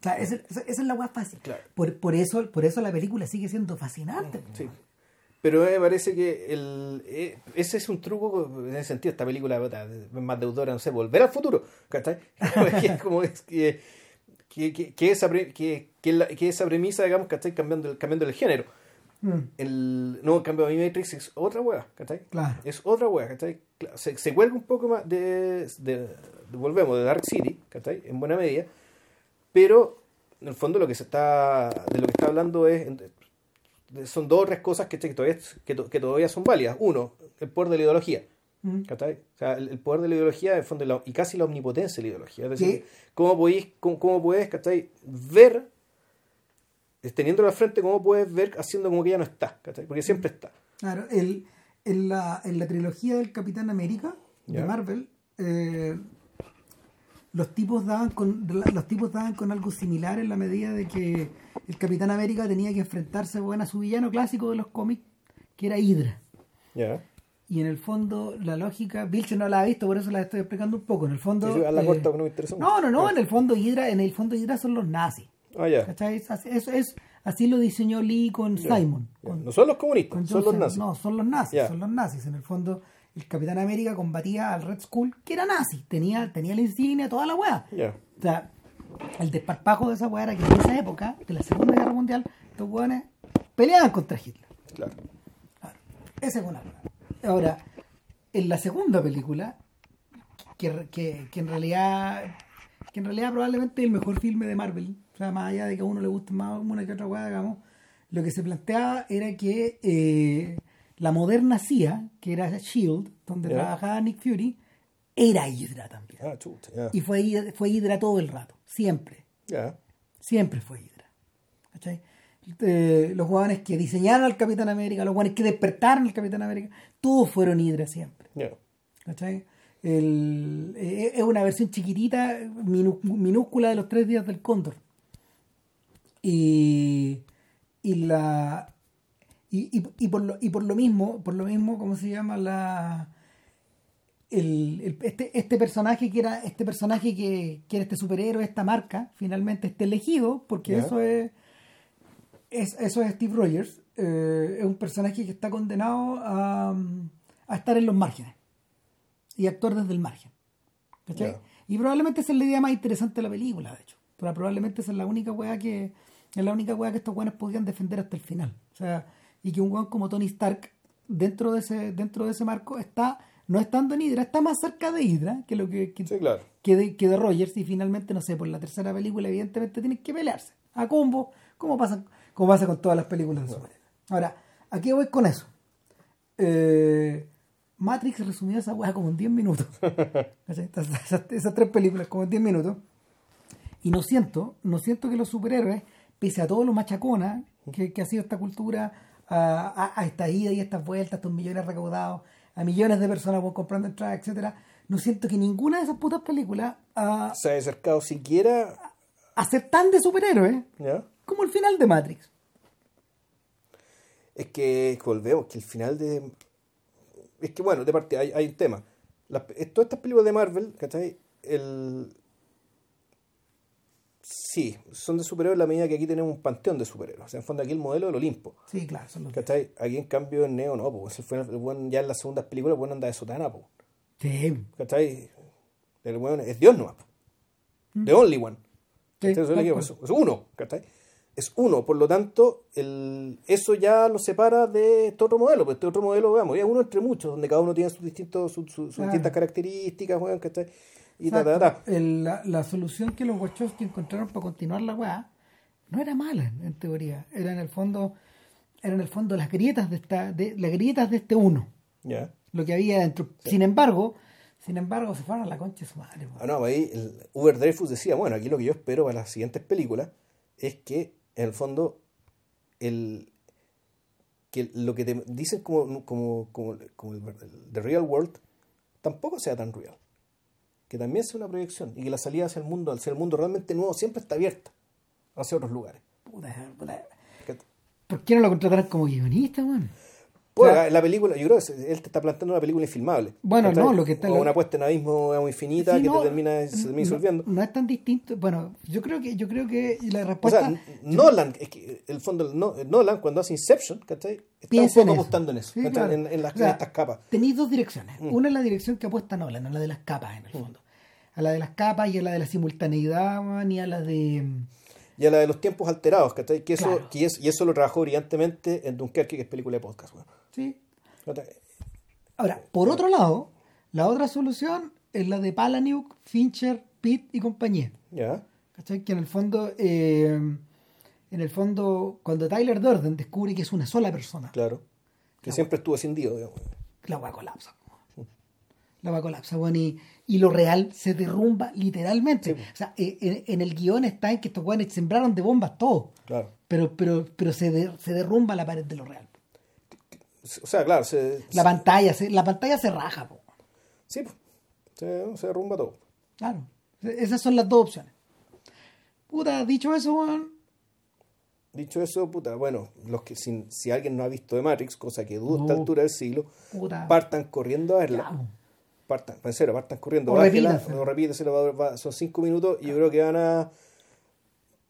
O sea, esa, es la weá fácil. Claro. Por, por, eso, por eso la película sigue siendo fascinante. po. Sí. Pero me parece que el, eh, ese es un truco en ese sentido. Esta película más deudora, no sé, volver al futuro. ¿cachai? que es como es que, que, que, esa, pre- que, que, la- que esa premisa, digamos, ¿cachai? Cambiando, el- cambiando el género. Mm, El, no, en cambio, a mí Matrix es otra hueá, ¿cachai? claro. Es otra hueá, ¿cachai? Se, se cuelga un poco más de, de, de- Volvemos, de Dark City, ¿cachai? En buena medida. Pero, en el fondo, lo que se está. De lo que está hablando es. son dos o tres cosas que, que, todavía, que, que todavía son válidas. Uno, el poder de la ideología. Mm. ¿cachai? O sea, el, el poder de la ideología, en el fondo, la- y casi la omnipotencia de la ideología. Es decir, cómo, podéis, cómo, cómo ¿cachai? Ver, teniéndolo al frente, cómo puedes ver haciendo como que ya no está, ¿cachai? Porque siempre está. Claro, el, en, la, en la trilogía del Capitán América de. Marvel, eh, los tipos daban con los tipos daban con algo similar en la medida de que el Capitán América tenía que enfrentarse bueno, a su villano clásico de los cómics, que era Hydra. ¿Ya? Y en el fondo, la lógica, Vilche no la ha visto, por eso la estoy explicando un poco. En el fondo. Hazla eh, corta, no me interesa mucho. no, no, no, en el fondo Hydra, en el fondo Hydra son los nazis. Ah, ya. ¿Cachai? Eso es, así lo diseñó Lee con Ya, Simon. con- No son los comunistas, son los nazis. No, son los nazis, son los nazis. En el fondo, el Capitán América combatía al Red Skull, que era nazi, tenía, tenía la insignia, toda la weá. O sea, el desparpajo de esa weá era que en esa época, de la Segunda Guerra Mundial, estos weones peleaban contra Hitler. Claro. Esa es una weá. Ahora, en la segunda película, que, que, que en realidad que en realidad probablemente es el mejor filme de Marvel, o sea, más allá de que a uno le guste más una que otra weá, digamos, lo que se planteaba era que eh, la moderna CIA, que era SHIELD, donde trabajaba Nick Fury, era Hydra también. Ah, chuta. Y fue, Hydra- fue Hydra todo el rato, siempre. Siempre fue Hydra. ¿Cachai? Eh, los jugadores que diseñaron al Capitán América, los jugadores que despertaron al Capitán América, todos fueron Hydra siempre. El- eh, es una versión chiquitita, minu- minúscula de los tres días del cóndor. Y, y la y, y- y por lo, y por lo mismo, por lo mismo, ¿cómo se llama? la el, el- este, este personaje que era este personaje que, que era este superhéroe, esta marca, finalmente este elegido, porque eso es, es eso es Steve Rogers, eh, es un personaje que está condenado a, a estar en los márgenes y actuar desde el margen. Ya. Y probablemente esa es la idea más interesante de la película, de hecho. Pero probablemente esa es la única weá que es la única weá que estos weones podían defender hasta el final. O sea, y que un weón como Tony Stark dentro de ese dentro de ese marco está no estando en Hydra, está más cerca de Hydra que lo que, que, Sí, claro. que de, que de Rogers y finalmente, no sé, por la tercera película evidentemente tienen que pelearse a combo, como pasa, como pasa con todas las películas de superhéroes. Ahora, ¿a qué voy con eso? Eh, Matrix resumió esa weá como en 10 minutos. ¿Cachai? Esas, esas- esas tres películas como en 10 minutos. Y no siento, no siento que los superhéroes, pese a todo lo machacona que, que ha sido esta cultura, a, a, a esta ida y estas vueltas, a estos millones recaudados, a millones de personas comprando entradas, etcétera, no siento que ninguna de esas putas películas a, Se ha acercado siquiera. a ser tan de superhéroes ¿Ya? como el final de Matrix. Es que volvemos, que el final de. Es que bueno, de parte hay, hay un tema. Las- todas estas películas de Marvel, ¿cachai? El. Sí, son de superhéroes en la medida que aquí tenemos un panteón de superhéroes. O sea, en fondo aquí el modelo del Olimpo. Sí, claro, son los ¿Cachai? Aquí en cambio en Neo no, pues fue- el buen ya en las segundas películas el buen anda de sotana, pues. Sí, ¿Cachai? El buen es Dios nomás. po. The only one. Sí, es es, uno, ¿cachai? Es uno, por lo tanto, el, eso ya lo separa de este otro modelo. Pues este otro modelo, veamos, es uno entre muchos, donde cada uno tiene sus distintos, sus, sus- sus Claro. distintas características, weón, ¿cachai? Y ta. El- la, la solución que los Wachowski encontraron para continuar la weá no era mala, en teoría. Era en el fondo, era en el fondo las grietas de esta, de, las grietas de este uno, Ya. lo que había dentro. Sin embargo, sin embargo, se fueron a la concha de su madre. Ah, no, ahí el Uber Dreyfus decía, bueno, aquí lo que yo espero para las siguientes películas es que, en el fondo, el que lo que te dicen como, como, como, como el- The Real World tampoco sea tan real. Que también sea una proyección y que la salida hacia el mundo, hacia el mundo realmente nuevo, siempre está abierta hacia otros lugares. Puta, puta. Que- ¿Por qué no lo contrataron como guionista, weón? Pues, Claro. la película, yo creo que él te está planteando una película infilmable. Bueno, no, lo que está- O una puesta en abismo infinita Sí, que no, te termina, se termina no- disolviendo. No, es tan distinto. Bueno, yo creo que, yo creo que la O respuesta. sea, N- Nolan, es que el fondo, No- Nolan cuando hace Inception, ¿cachai? Está un Piensa en poco apostando en eso, Sí, ¿cachai? claro. en, en las, O sea, en estas capas. Tenéis dos direcciones. Mm. Una es la dirección que apuesta Nolan, a la de las capas, en el fondo. A la de las capas y a la de la simultaneidad, man, y a la de. Y a la de los tiempos alterados, ¿cachai? Que eso, Claro. que es, y eso lo trabajó brillantemente en Dunkerque, que es película de podcast, weón. Sí. Ahora, por otro lado, la otra solución es la de Palahniuk, Fincher, Pitt y compañía. ¿Ya? ¿Cachai? Que en el fondo eh, en el fondo, cuando Tyler Durden descubre que es una sola persona, Claro. Que siempre estuvo escindido, digamos. la weá colapsa. La weá colapsa, bueno, y, y lo real se derrumba literalmente. O sea, eh, en, en el guion está en que estos weones sembraron de bombas todo, Claro. pero, pero, pero se, de- se derrumba la pared de lo real. O sea, claro, se, La pantalla, se, la pantalla se raja, po. sí, pues, se, se derrumba todo. Claro. Esas son las dos opciones. Puta, dicho eso, weón. Dicho eso, puta, bueno, los que si, si alguien no ha visto de Matrix, cosa que dudo a esta altura del siglo, Puta. partan corriendo a verla. Po. Partan, en serio, partan corriendo. O va- son cinco minutos y yo creo que van a...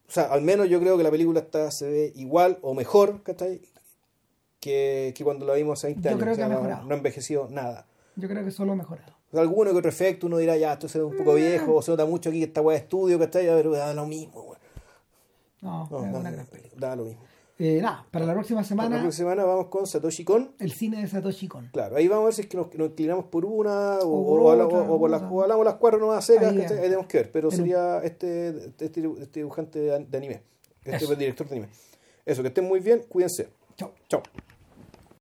O sea, al menos yo creo que la película está, se ve igual o mejor, ¿cachai? Que, que cuando la vimos hace 20 Yo años. creo O sea, que ha no- mejorado. no ha envejecido nada. Yo creo que solo ha mejorado. Alguno que otro efecto uno dirá, ya, esto se ve un poco viejo, o se nota mucho aquí que esta weá de estudio, ¿cachai? Pero da lo mismo. No, No, es da, da lo mismo. Eh, nada, para la próxima Para semana, La próxima semana vamos con Satoshi Kon. el cine de Satoshi Kon. Claro, ahí vamos a ver si es que nos, nos inclinamos por una o, O por o habla- otra, o- o por las, o hablamos las cuatro nuevas secas, Ahí, tenemos que ver. Pero Pero- sería este, este, este dibujante de, de anime, este Eso. director de anime. Eso, que estén muy bien, cuídense. Chao. Chao.